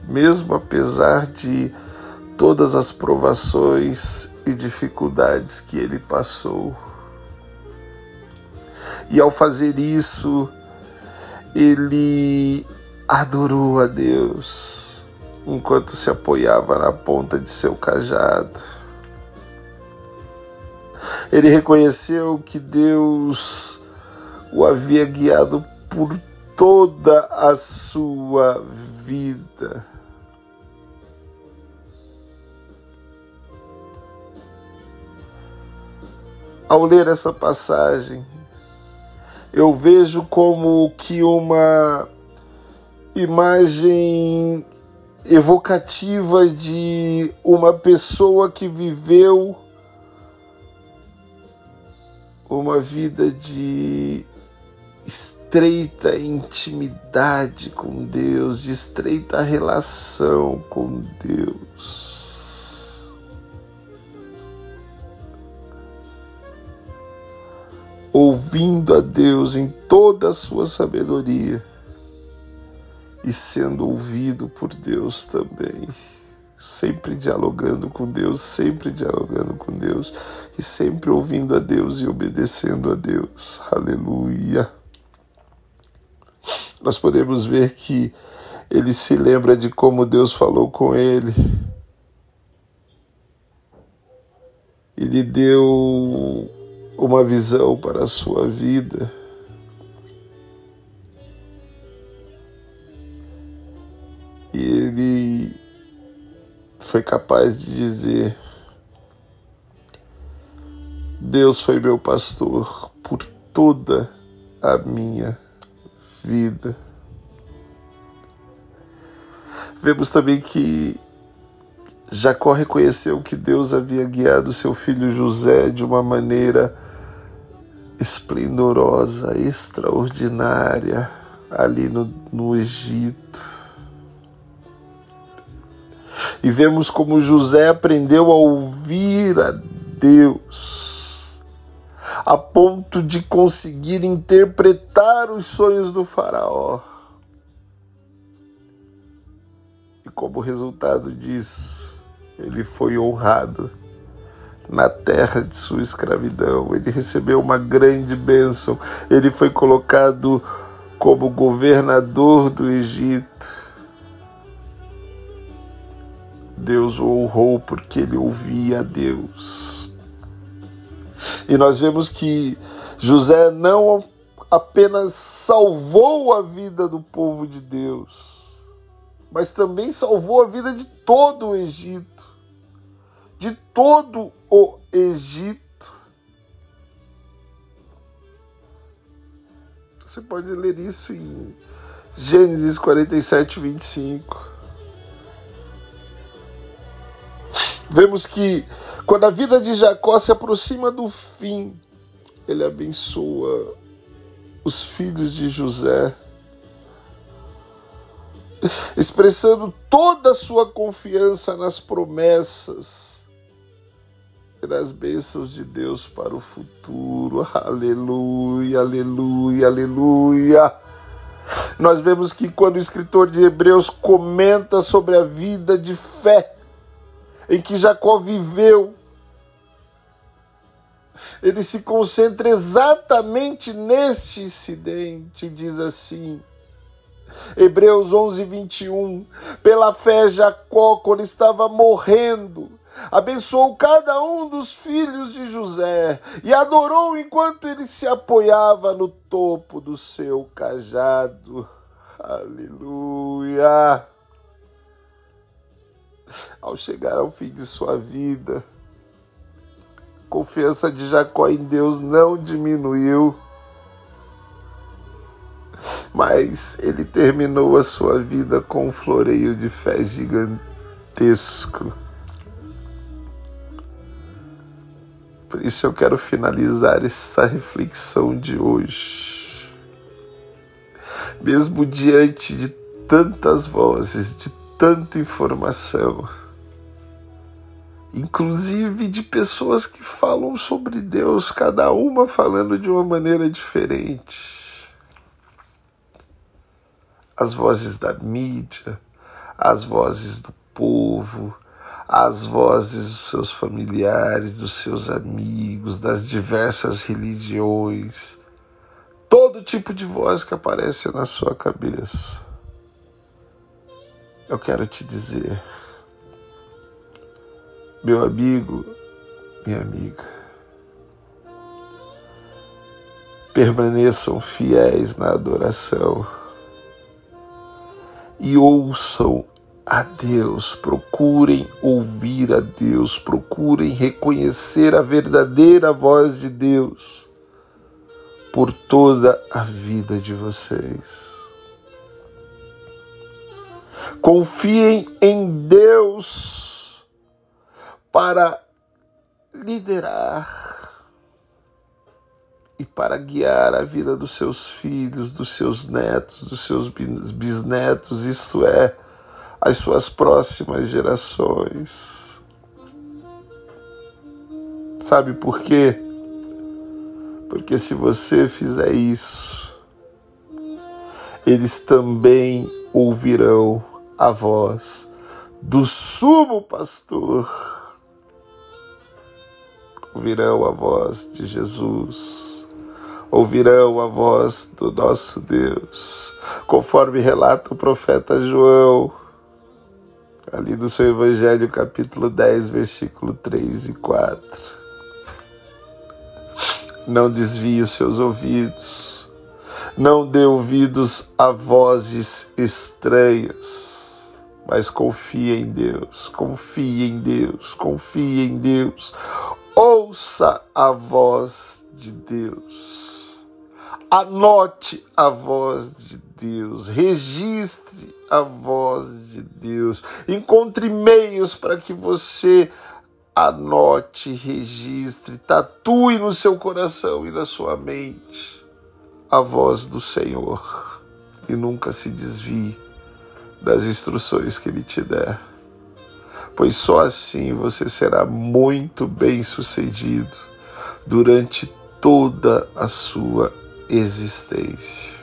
Mesmo apesar de todas as provações e dificuldades que ele passou. E ao fazer isso, ele adorou a Deus enquanto se apoiava na ponta de seu cajado ele reconheceu que Deus o havia guiado por toda a sua vida. Ao ler essa passagem, eu vejo como que uma imagem evocativa de uma pessoa que viveu uma vida de estreita intimidade com Deus, de estreita relação com Deus. Ouvindo a Deus em toda a sua sabedoria e sendo ouvido por Deus também sempre dialogando com Deus, sempre dialogando com Deus e sempre ouvindo a Deus e obedecendo a Deus. Aleluia. Nós podemos ver que ele se lembra de como Deus falou com ele. E lhe deu uma visão para a sua vida. E ele foi capaz de dizer: Deus foi meu pastor por toda a minha vida. Vemos também que Jacó reconheceu que Deus havia guiado seu filho José de uma maneira esplendorosa, extraordinária, ali no, no Egito. E vemos como José aprendeu a ouvir a Deus, a ponto de conseguir interpretar os sonhos do Faraó. E como resultado disso, ele foi honrado na terra de sua escravidão. Ele recebeu uma grande bênção. Ele foi colocado como governador do Egito. Deus o honrou porque ele ouvia a Deus. E nós vemos que José não apenas salvou a vida do povo de Deus, mas também salvou a vida de todo o Egito de todo o Egito. Você pode ler isso em Gênesis 47, 25. Vemos que quando a vida de Jacó se aproxima do fim, ele abençoa os filhos de José, expressando toda a sua confiança nas promessas das bênçãos de Deus para o futuro. Aleluia, aleluia, aleluia. Nós vemos que quando o escritor de Hebreus comenta sobre a vida de fé em que Jacó viveu, ele se concentra exatamente neste incidente, diz assim: Hebreus 11, 21. Pela fé, Jacó, quando estava morrendo, abençoou cada um dos filhos de José e adorou enquanto ele se apoiava no topo do seu cajado. Aleluia! Ao chegar ao fim de sua vida, a confiança de Jacó em Deus não diminuiu mas ele terminou a sua vida com um floreio de fé gigantesco. Por isso eu quero finalizar essa reflexão de hoje. Mesmo diante de tantas vozes, de tanta informação, inclusive de pessoas que falam sobre Deus, cada uma falando de uma maneira diferente as vozes da mídia, as vozes do povo, as vozes dos seus familiares, dos seus amigos, das diversas religiões, todo tipo de voz que aparece na sua cabeça. Eu quero te dizer, meu amigo, minha amiga, permaneçam fiéis na adoração e ouçam a Deus, procurem ouvir a Deus, procurem reconhecer a verdadeira voz de Deus por toda a vida de vocês. Confiem em Deus para liderar e para guiar a vida dos seus filhos, dos seus netos, dos seus bisnetos, isso é, as suas próximas gerações. Sabe por quê? Porque se você fizer isso, eles também ouvirão a voz do sumo pastor, ouvirão a voz de Jesus. Ouvirão a voz do nosso Deus, conforme relata o profeta João, ali no seu Evangelho, capítulo 10, versículo 3 e 4. Não desvie os seus ouvidos, não dê ouvidos a vozes estranhas, mas confie em Deus, confie em Deus, confie em Deus. Ouça a voz de Deus. Anote a voz de Deus, registre a voz de Deus, encontre meios para que você anote, registre, tatue no seu coração e na sua mente a voz do Senhor e nunca se desvie das instruções que Ele te der, pois só assim você será muito bem sucedido durante toda a sua existência.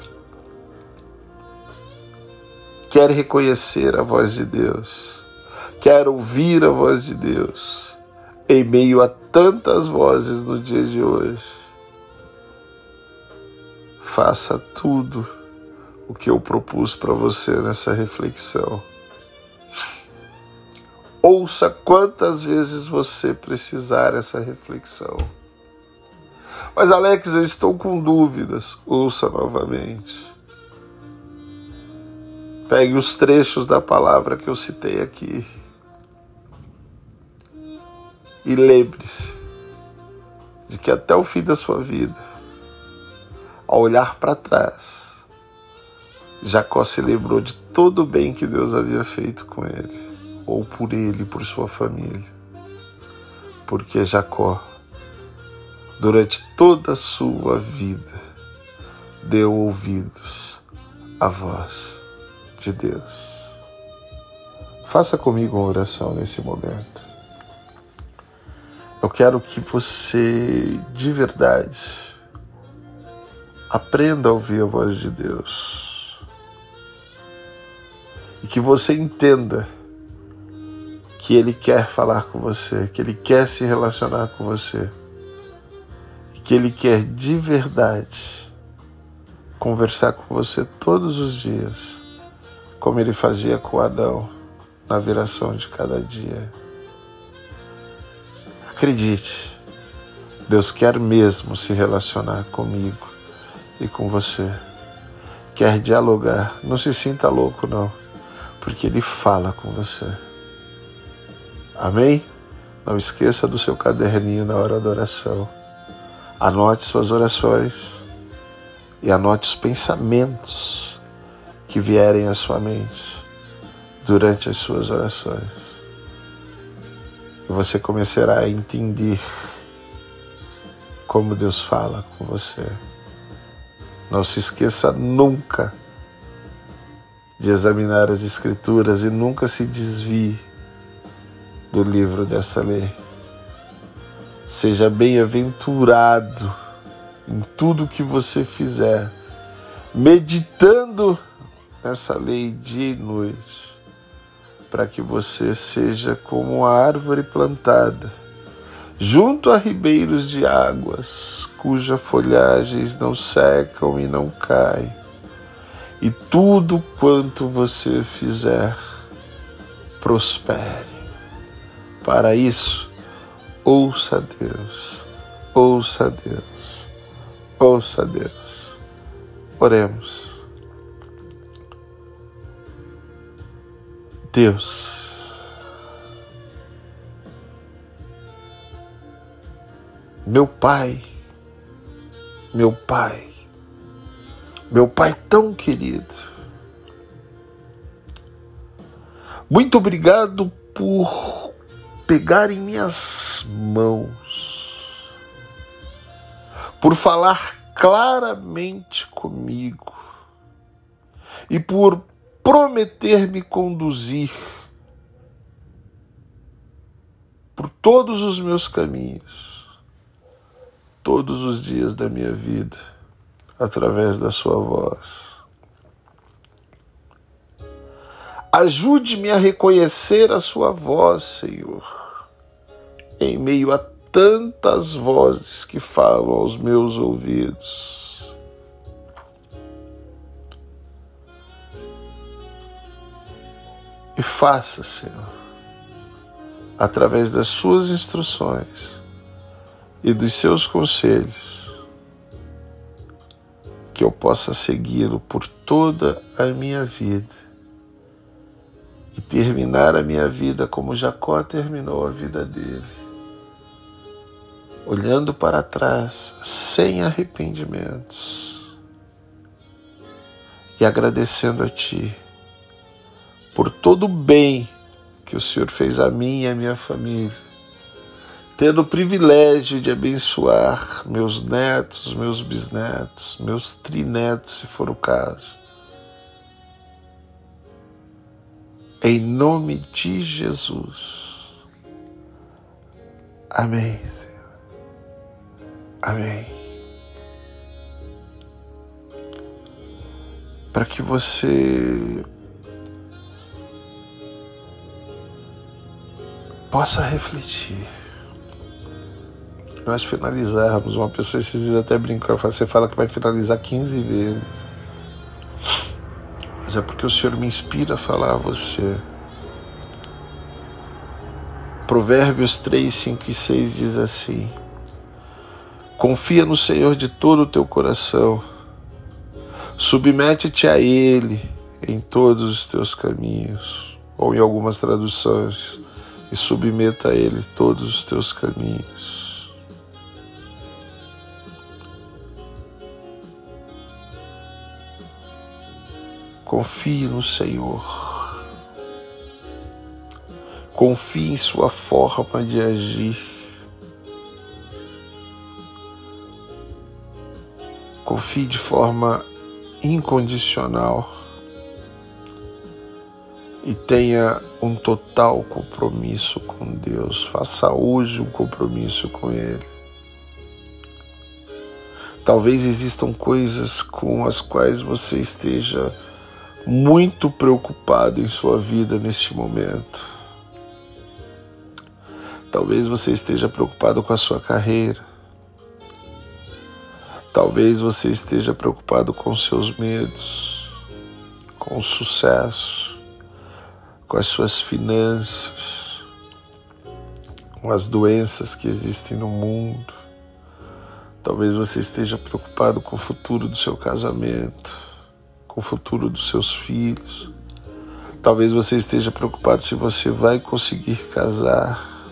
Quer reconhecer a voz de Deus, quer ouvir a voz de Deus em meio a tantas vozes no dia de hoje. Faça tudo o que eu propus para você nessa reflexão. Ouça quantas vezes você precisar essa reflexão. Mas, Alex, eu estou com dúvidas. Ouça novamente. Pegue os trechos da palavra que eu citei aqui. E lembre-se de que até o fim da sua vida, ao olhar para trás, Jacó se lembrou de todo o bem que Deus havia feito com ele, ou por ele, por sua família. Porque Jacó durante toda a sua vida, deu ouvidos à voz de Deus. Faça comigo uma oração nesse momento. Eu quero que você, de verdade, aprenda a ouvir a voz de Deus. E que você entenda que Ele quer falar com você, que Ele quer se relacionar com você que Ele quer de verdade conversar com você todos os dias, como Ele fazia com Adão na viração de cada dia. Acredite, Deus quer mesmo se relacionar comigo e com você. Quer dialogar. Não se sinta louco, não, porque Ele fala com você. Amém? Não esqueça do seu caderninho na hora da oração Anote suas orações e anote os pensamentos que vierem à sua mente durante as suas orações. E você começará a entender como Deus fala com você. Não se esqueça nunca de examinar as Escrituras e nunca se desvie do livro dessa lei. Seja bem-aventurado em tudo que você fizer, meditando nessa lei dia e noite, para que você seja como a árvore plantada junto a ribeiros de águas, cujas folhagens não secam e não caem, e tudo quanto você fizer prospere. Para isso, Ouça Deus, ouça Deus, ouça Deus. Oremos. Deus, meu Pai, meu Pai, meu Pai tão querido, muito obrigado por pegar em minhas mãos, por falar claramente comigo e por prometer me conduzir por todos os meus caminhos, todos os dias da minha vida, através da Sua voz. Ajude-me a reconhecer a Sua voz, Senhor em meio a tantas vozes que falam aos meus ouvidos. E faça, Senhor, através das Suas instruções e dos Seus conselhos, que eu possa segui-lo por toda a minha vida e terminar a minha vida como Jacó terminou a vida dele olhando para trás sem arrependimentos e agradecendo a Ti por todo o bem que o Senhor fez a mim e a minha família, tendo o privilégio de abençoar meus netos, meus bisnetos, meus trinetos, se for o caso. Em nome de Jesus. Amém, Senhor. Amém. Para que você possa refletir. Nós finalizarmos, uma pessoa esses dias até brincou, você fala que vai finalizar 15 vezes. Mas é porque o Senhor me inspira a falar a você. Provérbios 3, 5 e 6 diz assim: Confia no Senhor de todo o teu coração, submete-te a Ele em todos os teus caminhos, ou em algumas traduções, e submeta a Ele todos os teus caminhos. Confie no Senhor. Confie em Sua forma de agir. Confie de forma incondicional e tenha um total compromisso com Deus. Faça hoje um compromisso com Ele. Talvez existam coisas com as quais você esteja muito preocupado em sua vida neste momento. Talvez você esteja preocupado com a sua carreira. Talvez você esteja preocupado com seus medos, com o sucesso com as suas finanças, com as doenças que existem no mundo. Talvez você esteja preocupado com o futuro do seu casamento, com o futuro dos seus filhos. Talvez você esteja preocupado se você vai conseguir casar.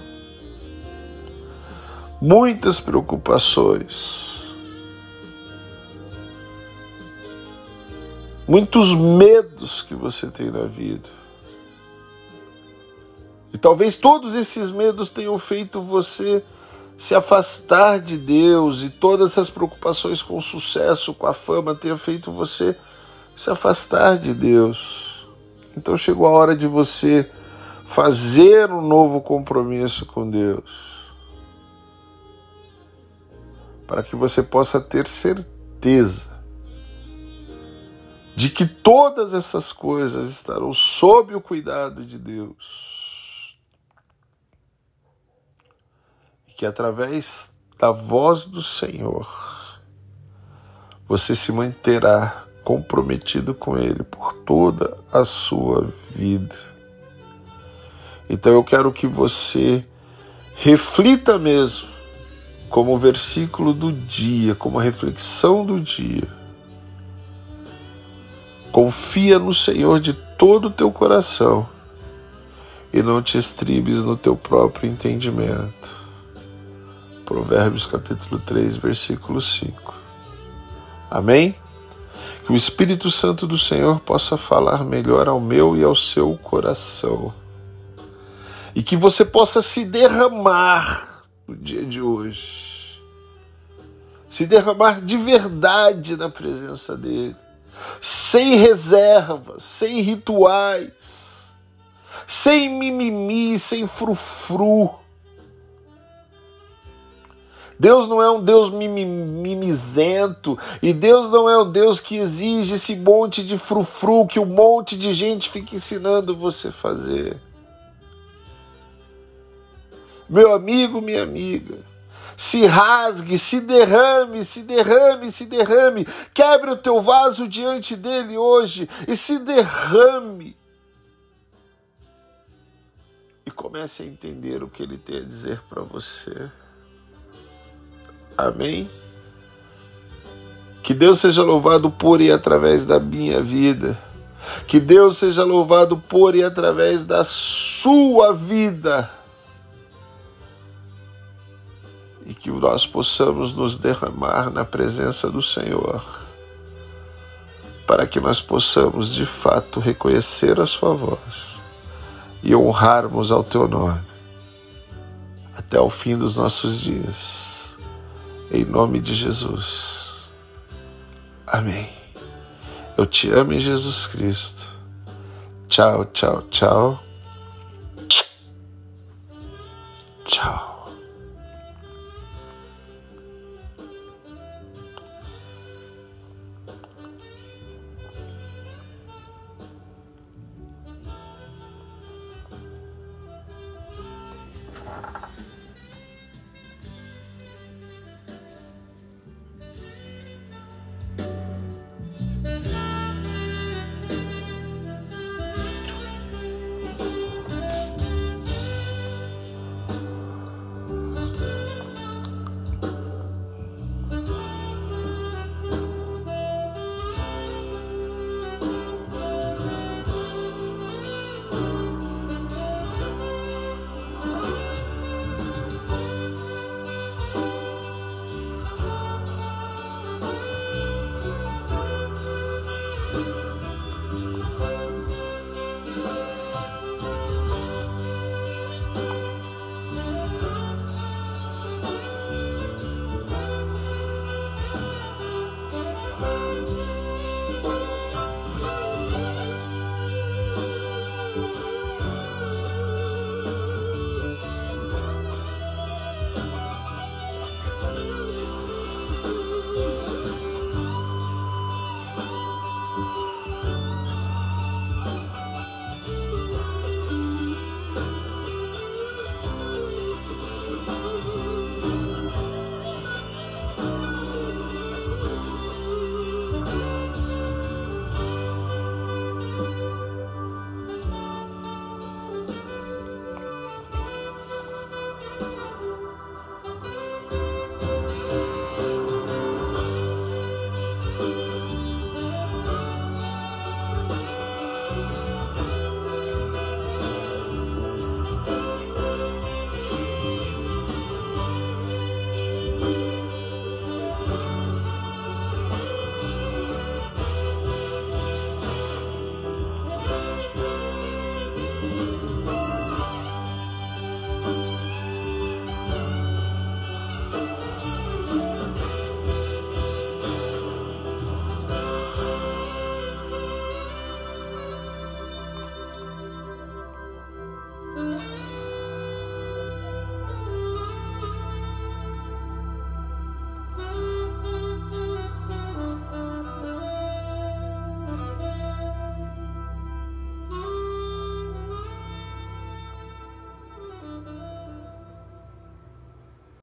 Muitas preocupações. Muitos medos que você tem na vida. E talvez todos esses medos tenham feito você se afastar de Deus e todas essas preocupações com o sucesso, com a fama, tenham feito você se afastar de Deus. Então chegou a hora de você fazer um novo compromisso com Deus. Para que você possa ter certeza de que todas essas coisas estarão sob o cuidado de Deus. que através da voz do Senhor você se manterá comprometido com Ele por toda a sua vida. Então eu quero que você reflita mesmo, como versículo do dia, como reflexão do dia. Confia no Senhor de todo o teu coração e não te estribes no teu próprio entendimento. Provérbios capítulo 3, versículo 5. Amém? Que o Espírito Santo do Senhor possa falar melhor ao meu e ao seu coração. E que você possa se derramar no dia de hoje. Se derramar de verdade na presença dele. Sem reservas, sem rituais, sem mimimi, sem frufru Deus não é um Deus mimizento e Deus não é um Deus que exige esse monte de frufru que um monte de gente fica ensinando você fazer. Meu amigo, minha amiga, se rasgue, se derrame, se derrame, se derrame. Quebre o teu vaso diante dele hoje e se derrame. E comece a entender o que ele tem a dizer para você. Amém? Que Deus seja louvado por e através da minha vida. Que Deus seja louvado por e através da sua vida. E que nós possamos nos derramar na presença do Senhor. para que nós possamos de fato reconhecer a Sua voz e honrarmos ao Teu nome até o fim dos nossos dias. Em nome de Jesus. Amém. Eu te amo em Jesus Cristo. Tchau, tchau, tchau. Tchau.